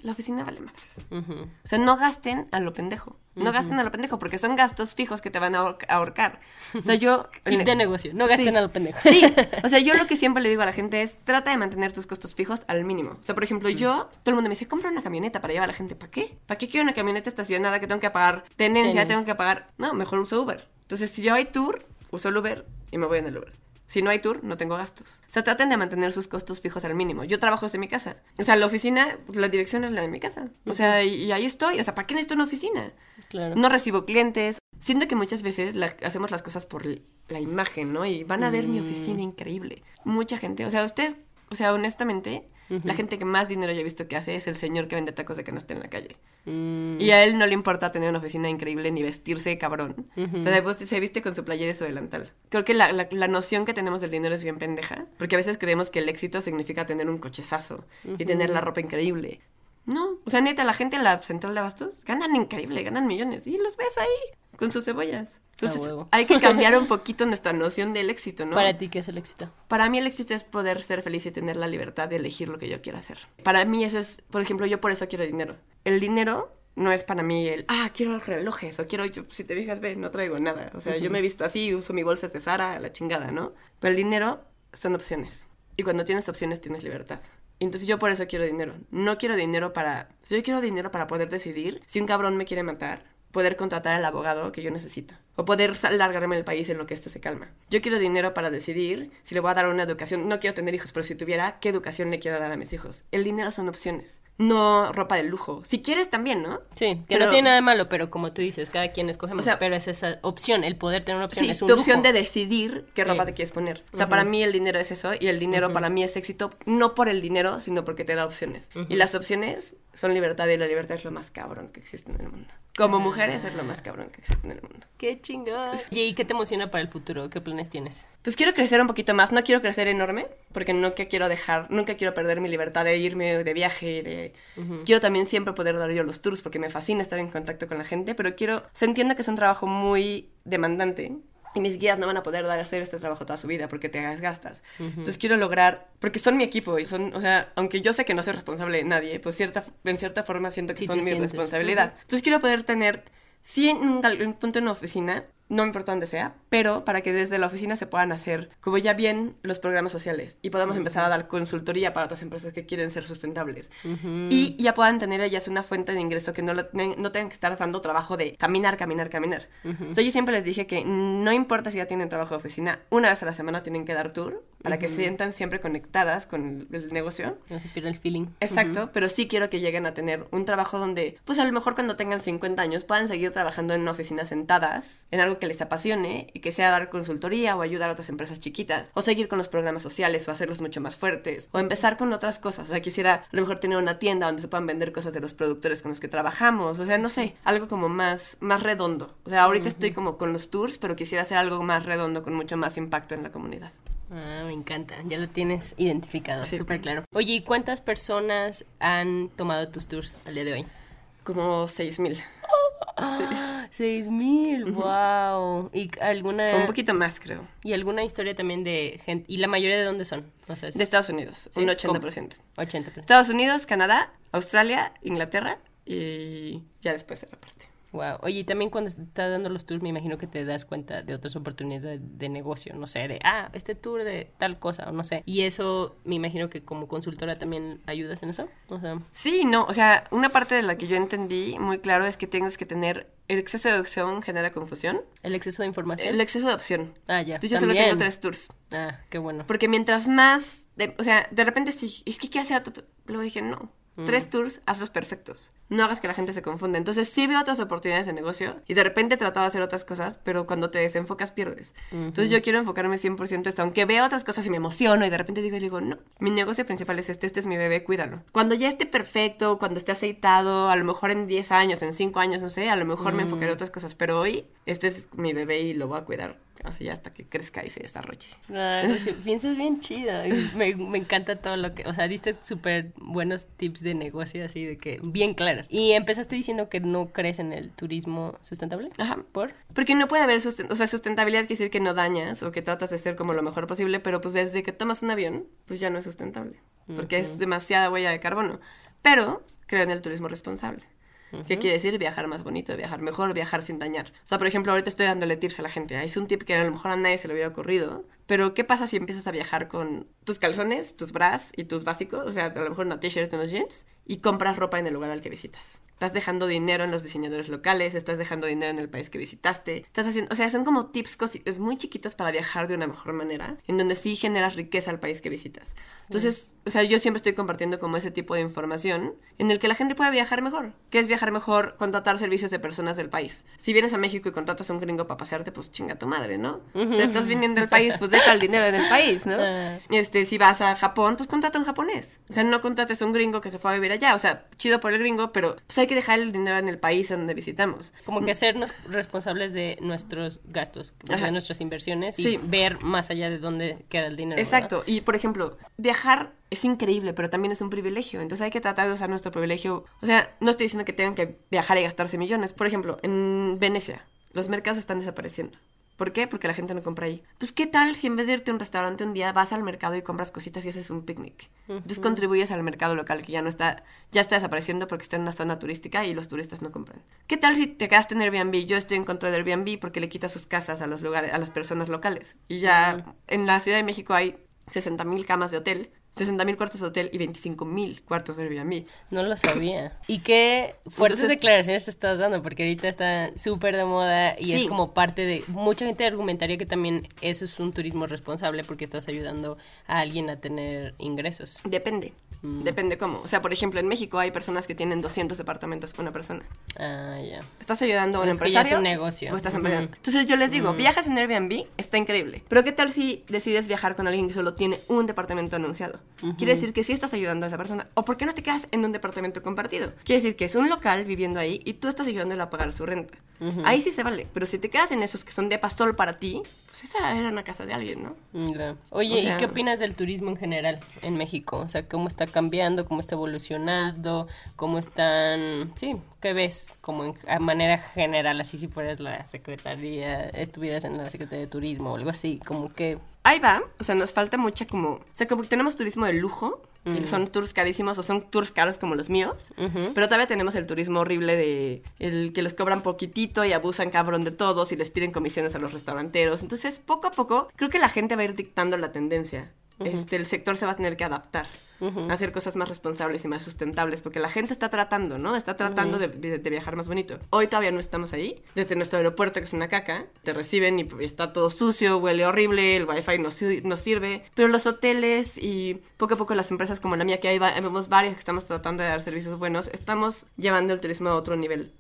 [SPEAKER 4] La oficina vale madres.
[SPEAKER 1] Ujú.
[SPEAKER 4] O sea, no gasten a lo pendejo. No gasten a lo pendejo porque son gastos fijos que te van a ahor- a ahorcar. O sea, yo... [LAUGHS]
[SPEAKER 1] Tip de negocio, no gasten
[SPEAKER 4] Sí.
[SPEAKER 1] a lo pendejo.
[SPEAKER 4] Sí, [LAUGHS] o sea, yo lo que siempre le digo a la gente es, trata de mantener tus costos fijos al mínimo. O sea, por ejemplo, yo, todo el mundo me dice, compra una camioneta para llevar a la gente. ¿Para qué? ¿Para qué quiero una camioneta estacionada que tengo que pagar tenencia,
[SPEAKER 1] Tenencia.
[SPEAKER 4] tengo que pagar... No, mejor uso Uber. Entonces, si yo hay tour, uso el Uber y me voy en el Uber. Si no hay tour, no tengo gastos. O sea, traten de mantener sus costos fijos al mínimo. Yo trabajo desde mi casa. O sea, la oficina, pues, la dirección es la de mi casa. O sea, y, y ahí estoy. O sea, ¿para qué necesito una oficina?
[SPEAKER 1] Claro.
[SPEAKER 4] No recibo clientes. Siento que muchas veces la- hacemos las cosas por la imagen, ¿no? Y van a ver mi oficina increíble. Mucha gente, o sea, ustedes, o sea, honestamente, la gente que más dinero yo he visto que hace es el señor que vende tacos de canasta en la calle.
[SPEAKER 1] Mm,
[SPEAKER 4] Y a él no le importa tener una oficina increíble ni vestirse cabrón. O sea, pues, se viste con su playera y su delantal. Creo que la, la- la noción que tenemos del dinero es bien pendeja. Porque a veces creemos que el éxito significa tener un cochezazo y tener la ropa increíble. No, o sea, neta, la gente en la central de abastos ganan increíble, ganan millones. Y los ves ahí, con sus cebollas. Entonces, hay que [LAUGHS] cambiar un poquito nuestra noción del éxito, ¿no?
[SPEAKER 1] Para ti, ¿qué es el éxito?
[SPEAKER 4] Para mí el éxito es poder ser feliz y tener la libertad de elegir lo que yo quiera hacer. Para mí eso es, por ejemplo, yo por eso quiero dinero. El dinero no es para mí el, ah, quiero relojes o quiero, yo, si te fijas, ve, no traigo nada. O sea, yo me he visto así, uso mi bolsa de Sara, la chingada, ¿no? Pero el dinero son opciones. Y cuando tienes opciones tienes libertad. Entonces yo por eso quiero dinero. No quiero dinero para... Yo quiero dinero para poder decidir si un cabrón me quiere matar, poder contratar al abogado que yo necesito. O poder largarme del país en lo que esto se calma. Yo quiero dinero para decidir si le voy a dar una educación. No quiero tener hijos, pero si tuviera, ¿qué educación le quiero dar a mis hijos? El dinero son opciones, no ropa de lujo. Si quieres también, ¿no?
[SPEAKER 1] Sí, que
[SPEAKER 4] Pero-
[SPEAKER 1] no tiene nada de malo, pero como tú dices, cada quien escogemos.
[SPEAKER 4] O sea-
[SPEAKER 1] pero es esa opción, el poder tener una opción
[SPEAKER 4] Sí,
[SPEAKER 1] es un
[SPEAKER 4] tu opción de decidir qué
[SPEAKER 1] Sí.
[SPEAKER 4] ropa te quieres poner. O sea, para mí el dinero es eso y el dinero para mí es éxito, no por el dinero, sino porque te da opciones. Y las opciones son libertad y la libertad es lo más cabrón que existe en el mundo. Como mujeres es lo más cabrón que existe en el mundo.
[SPEAKER 1] Qué chingón. ¿Y qué te emociona para el futuro? ¿Qué planes tienes?
[SPEAKER 4] Pues quiero crecer un poquito más, no quiero crecer enorme, porque nunca quiero dejar, nunca quiero perder mi libertad de irme de viaje, de... Quiero también siempre poder dar yo los tours, porque me fascina estar en contacto con la gente, pero quiero, se entiende que es un trabajo muy demandante, y mis guías no van a poder dar a hacer este trabajo toda su vida, porque te desgastas. Entonces quiero lograr, porque son mi equipo, y son, o sea, aunque yo sé que no soy responsable de nadie, pues cierta, en cierta forma siento que
[SPEAKER 1] Sí
[SPEAKER 4] son mi
[SPEAKER 1] sientes.
[SPEAKER 4] responsabilidad. Entonces quiero poder tener, sí, en un, algún punto en una oficina, no me importa dónde sea, pero para que desde la oficina se puedan hacer como ya bien los programas sociales y podamos empezar a dar consultoría para otras empresas que quieren ser sustentables. Y ya puedan tener ellas una fuente de ingreso que no, lo- no tengan que estar dando trabajo de caminar, caminar, caminar. Entonces yo siempre les dije que no importa si ya tienen trabajo de oficina, una vez a la semana tienen que dar tour para que se sientan siempre conectadas con el, el negocio.
[SPEAKER 1] No se pierda el feeling.
[SPEAKER 4] Exacto, pero sí quiero que lleguen a tener un trabajo donde, pues a lo mejor cuando tengan 50 años puedan seguir trabajando en una oficina sentadas, en algo que les apasione y que sea dar consultoría o ayudar a otras empresas chiquitas, o seguir con los programas sociales o hacerlos mucho más fuertes, o empezar con otras cosas. O sea, quisiera a lo mejor tener una tienda donde se puedan vender cosas de los productores con los que trabajamos, o sea, no sé, algo como más, más redondo. O sea, ahorita estoy como con los tours, pero quisiera hacer algo más redondo con mucho más impacto en la comunidad.
[SPEAKER 1] Ah, me encanta. Ya lo tienes identificado,
[SPEAKER 4] Sí.
[SPEAKER 1] súper claro. Oye, ¿y cuántas personas han tomado tus tours al día de hoy?
[SPEAKER 4] Como 6000.
[SPEAKER 1] Seis mil, wow. [GASPS] ¿Y alguna
[SPEAKER 4] Un poquito más, creo.
[SPEAKER 1] y alguna historia también de gente? ¿Y la mayoría de dónde son?
[SPEAKER 4] De Estados Unidos,
[SPEAKER 1] Sí,
[SPEAKER 4] un
[SPEAKER 1] ¿cómo?
[SPEAKER 4] 80%.
[SPEAKER 1] 80%.
[SPEAKER 4] Estados Unidos, Canadá, Australia, Inglaterra y ya después era parte.
[SPEAKER 1] Wow. Oye, y también cuando estás dando los tours, me imagino que te das cuenta de otras oportunidades de, de negocio, no sé, de, ah, este tour de tal cosa, o no sé. Y eso, me imagino que como consultora también ayudas en eso. O sea,
[SPEAKER 4] Sí, no, o sea, una parte de la que yo entendí muy claro es que tienes que tener el exceso de opción genera confusión.
[SPEAKER 1] el exceso de información.
[SPEAKER 4] El exceso de opción.
[SPEAKER 1] Ah, ya.
[SPEAKER 4] Yo solo tengo tres tours.
[SPEAKER 1] Ah, qué bueno.
[SPEAKER 4] Porque mientras más, de- o sea, de repente sí, es que quiero hacer otro, tu- luego dije, no,
[SPEAKER 1] Mm.
[SPEAKER 4] tres tours, hazlos perfectos. No hagas que la gente se confunda. Entonces sí veo otras oportunidades de negocio y de repente he tratado de hacer otras cosas, pero cuando te desenfocas pierdes. Entonces yo quiero enfocarme 100% en esto, aunque veo otras cosas y me emociono y de repente digo, y digo, no, mi negocio principal es este, este es mi bebé, cuídalo. Cuando ya esté perfecto, cuando esté aceitado, a lo mejor en 10 años, en 5 años, no sé, a lo mejor me enfocaré en otras cosas, pero hoy este es mi bebé y lo voy a cuidar así hasta que crezca y se desarrolle.
[SPEAKER 1] Sí, [LAUGHS] piensas bien chido. me encanta todo lo que. O sea, diste súper buenos tips de negocio, así de que bien claras. Y empezaste diciendo que no crees en el turismo sustentable.
[SPEAKER 4] Ajá.
[SPEAKER 1] ¿Por?
[SPEAKER 4] Porque no puede haber susten- o sea, sustentabilidad quiere decir que no dañas o que tratas de ser como lo mejor posible, pero pues desde que tomas un avión, pues ya no es sustentable, porque es demasiada huella de carbono. Pero creo en el turismo responsable. ¿Qué quiere decir? Viajar más bonito, viajar mejor, viajar sin dañar. O sea, por ejemplo, ahorita estoy dándole tips a la gente. Es un tip que a lo mejor a nadie se le hubiera ocurrido. Pero, ¿qué pasa si empiezas a viajar con tus calzones, tus bras y tus básicos? O sea, a lo mejor una t-shirt y unos jeans. Y compras ropa en el lugar al que visitas. Estás dejando dinero en los diseñadores locales, estás dejando dinero en el país que visitaste. Estás haciendo, o sea, son como tips muy chiquitos para viajar de una mejor manera, en donde sí generas riqueza al país que visitas. Entonces, o sea, yo siempre estoy compartiendo como ese tipo de información en el que la gente pueda viajar mejor. ¿Qué es viajar mejor? Contratar servicios de personas del país. Si vienes a México y contratas a un gringo para pasearte, pues chinga tu madre, ¿no? O sea, estás viniendo al país, pues deja el dinero en el país, ¿no? [LAUGHS]
[SPEAKER 1] Ah.
[SPEAKER 4] Este, si vas a Japón, pues contrata a un japonés. O sea, no contrates a un gringo que se fue a vivir allá. O sea, chido por el gringo, pero pues hay que dejar el dinero en el país en donde visitamos.
[SPEAKER 1] Como que hacernos responsables de nuestros gastos,
[SPEAKER 4] Ajá.
[SPEAKER 1] de nuestras inversiones y
[SPEAKER 4] Sí.
[SPEAKER 1] ver más allá de dónde queda el dinero. ¿verdad?
[SPEAKER 4] Exacto. Y por ejemplo, viajar es increíble, pero también es un privilegio. Entonces hay que tratar de usar nuestro privilegio. O sea, no estoy diciendo que tengan que viajar y gastarse millones. Por ejemplo, en Venecia, los mercados están desapareciendo. ¿Por qué? Porque la gente no compra ahí. Pues, ¿qué tal si en vez de irte a un restaurante un día vas al mercado y compras cositas y haces un picnic? Entonces contribuyes al mercado local que ya no está, ya está desapareciendo porque está en una zona turística y los turistas no compran. ¿Qué tal si te quedaste en Airbnb? Yo estoy en contra de Airbnb porque le quita sus casas a los lugares, a las personas locales. Y ya en la Ciudad de México hay 60 mil camas de hotel 60 mil cuartos de hotel y 25 mil cuartos de Airbnb.
[SPEAKER 1] No lo sabía. ¿Y qué fuertes
[SPEAKER 4] Entonces-
[SPEAKER 1] declaraciones estás dando? Porque ahorita está súper de moda y es como parte de... Mucha gente argumentaría que también eso es un turismo responsable porque estás ayudando a alguien a tener ingresos.
[SPEAKER 4] Depende. Depende cómo. O sea, por ejemplo, en México hay personas que tienen 200 departamentos con una persona.
[SPEAKER 1] Ah, ya.
[SPEAKER 4] ¿Estás ayudando a un
[SPEAKER 1] Es que ya es
[SPEAKER 4] empresario?
[SPEAKER 1] un negocio.
[SPEAKER 4] O estás empezando. Entonces yo les digo, viajas en Airbnb, está increíble. Pero ¿qué tal si decides viajar con alguien que solo tiene un departamento anunciado? Quiere decir que sí estás ayudando a esa persona. ¿O por qué no te quedas en un departamento compartido? Quiere decir que es un local viviendo ahí y tú estás ayudándole a pagar su renta. Ahí sí se vale. Pero si te quedas en esos que son de pasol para ti, pues esa era una casa de alguien, ¿no?
[SPEAKER 1] Mm. Oye,
[SPEAKER 4] O sea-
[SPEAKER 1] ¿y qué opinas del turismo en general en México? O sea, ¿cómo está cambiando? ¿Cómo está evolucionando? ¿Cómo están...? Sí, ¿qué ves? Como en, a manera general, así si fueras la secretaría, estuvieras en la Secretaría de Turismo o algo así, como que...
[SPEAKER 4] Ahí va, o sea, nos falta mucha como, o sea, como que tenemos turismo de lujo, y son tours carísimos o son tours caros como los míos, pero todavía tenemos el turismo horrible de el que les cobran poquitito y abusan cabrón de todos y les piden comisiones a los restauranteros. Entonces, poco a poco, creo que la gente va a ir dictando la tendencia. Este, el sector se va a tener que adaptar a hacer cosas más responsables y más sustentables, porque la gente está tratando, ¿no? Está tratando de, de- de viajar más bonito. Hoy todavía no estamos ahí. Desde nuestro aeropuerto, que es una caca, te reciben y está todo sucio, huele horrible, el wifi no, no sirve. Pero los hoteles y poco a poco las empresas como la mía, que hay vemos varias que estamos tratando de dar servicios buenos, estamos llevando el turismo a otro nivel.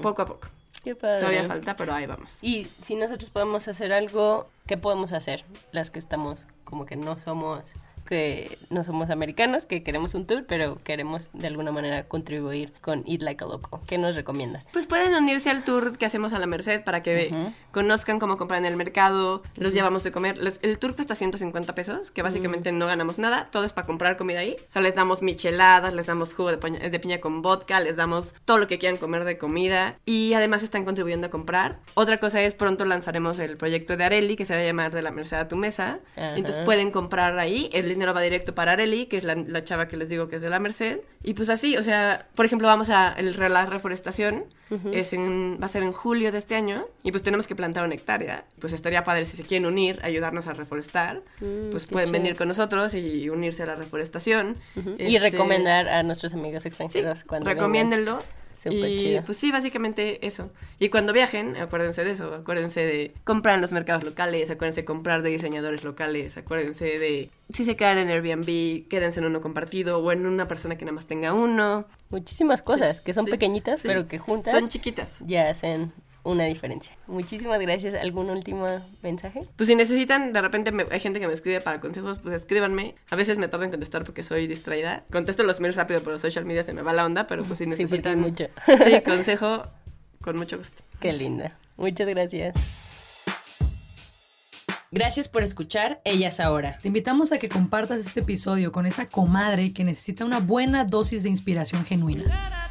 [SPEAKER 4] Poco a poco.
[SPEAKER 1] Qué padre.
[SPEAKER 4] Todavía falta, pero ahí vamos.
[SPEAKER 1] Y si nosotros podemos hacer algo, ¿qué podemos hacer? Las que estamos como que no somos que no somos americanos, que queremos un tour, pero queremos de alguna manera contribuir con Eat Like a Loco. ¿Qué nos recomiendas?
[SPEAKER 4] Pues pueden unirse al tour que hacemos a la Merced para que conozcan cómo comprar en el mercado, los llevamos de comer. Los- el tour cuesta 150 pesos, que básicamente no ganamos nada, todo es para comprar comida ahí. O sea, les damos micheladas, les damos jugo de, poña- de piña con vodka, les damos todo lo que quieran comer de comida y además están contribuyendo a comprar. Otra cosa es, pronto lanzaremos el proyecto de Areli, que se va a llamar De la Merced a tu mesa. Entonces pueden comprar ahí, el dinero va directo para Areli, que es la, la chava que les digo que es de la Merced. Y pues así, o sea, por ejemplo, vamos a el, la reforestación, es en, va a ser en julio de este año, y pues tenemos que plantar una hectárea. Pues estaría padre si se quieren unir, ayudarnos a reforestar, pues
[SPEAKER 1] qué
[SPEAKER 4] pueden venir con nosotros y unirse a la reforestación.
[SPEAKER 1] Y
[SPEAKER 4] Este,
[SPEAKER 1] recomendar a nuestros amigos
[SPEAKER 4] Sí,
[SPEAKER 1] extranjeros cuando vengan. Súper
[SPEAKER 4] y
[SPEAKER 1] chido.
[SPEAKER 4] pues sí, básicamente eso. Y cuando viajen, acuérdense de eso. Acuérdense de comprar en los mercados locales, acuérdense de comprar de diseñadores locales, acuérdense de si se quedan en Airbnb, quédense en uno compartido o en una persona que nada más tenga uno.
[SPEAKER 1] Muchísimas cosas que son
[SPEAKER 4] Sí,
[SPEAKER 1] pequeñitas,
[SPEAKER 4] sí.
[SPEAKER 1] pero que juntas
[SPEAKER 4] Son chiquitas.
[SPEAKER 1] ya hacen una diferencia. Muchísimas gracias. ¿Algún último mensaje?
[SPEAKER 4] Pues si necesitan, de repente me- hay gente que me escribe para consejos, pues escríbanme. A veces me tardo en contestar porque soy distraída. Contesto los mails rápido, pero social media se me va la onda, pero pues si necesitan
[SPEAKER 1] mucho. [LAUGHS]
[SPEAKER 4] sí, consejo, con mucho gusto.
[SPEAKER 1] Qué linda. Muchas gracias. Gracias por escuchar Ellas Ahora.
[SPEAKER 2] Te invitamos a que compartas este episodio con esa comadre que necesita una buena dosis de inspiración genuina.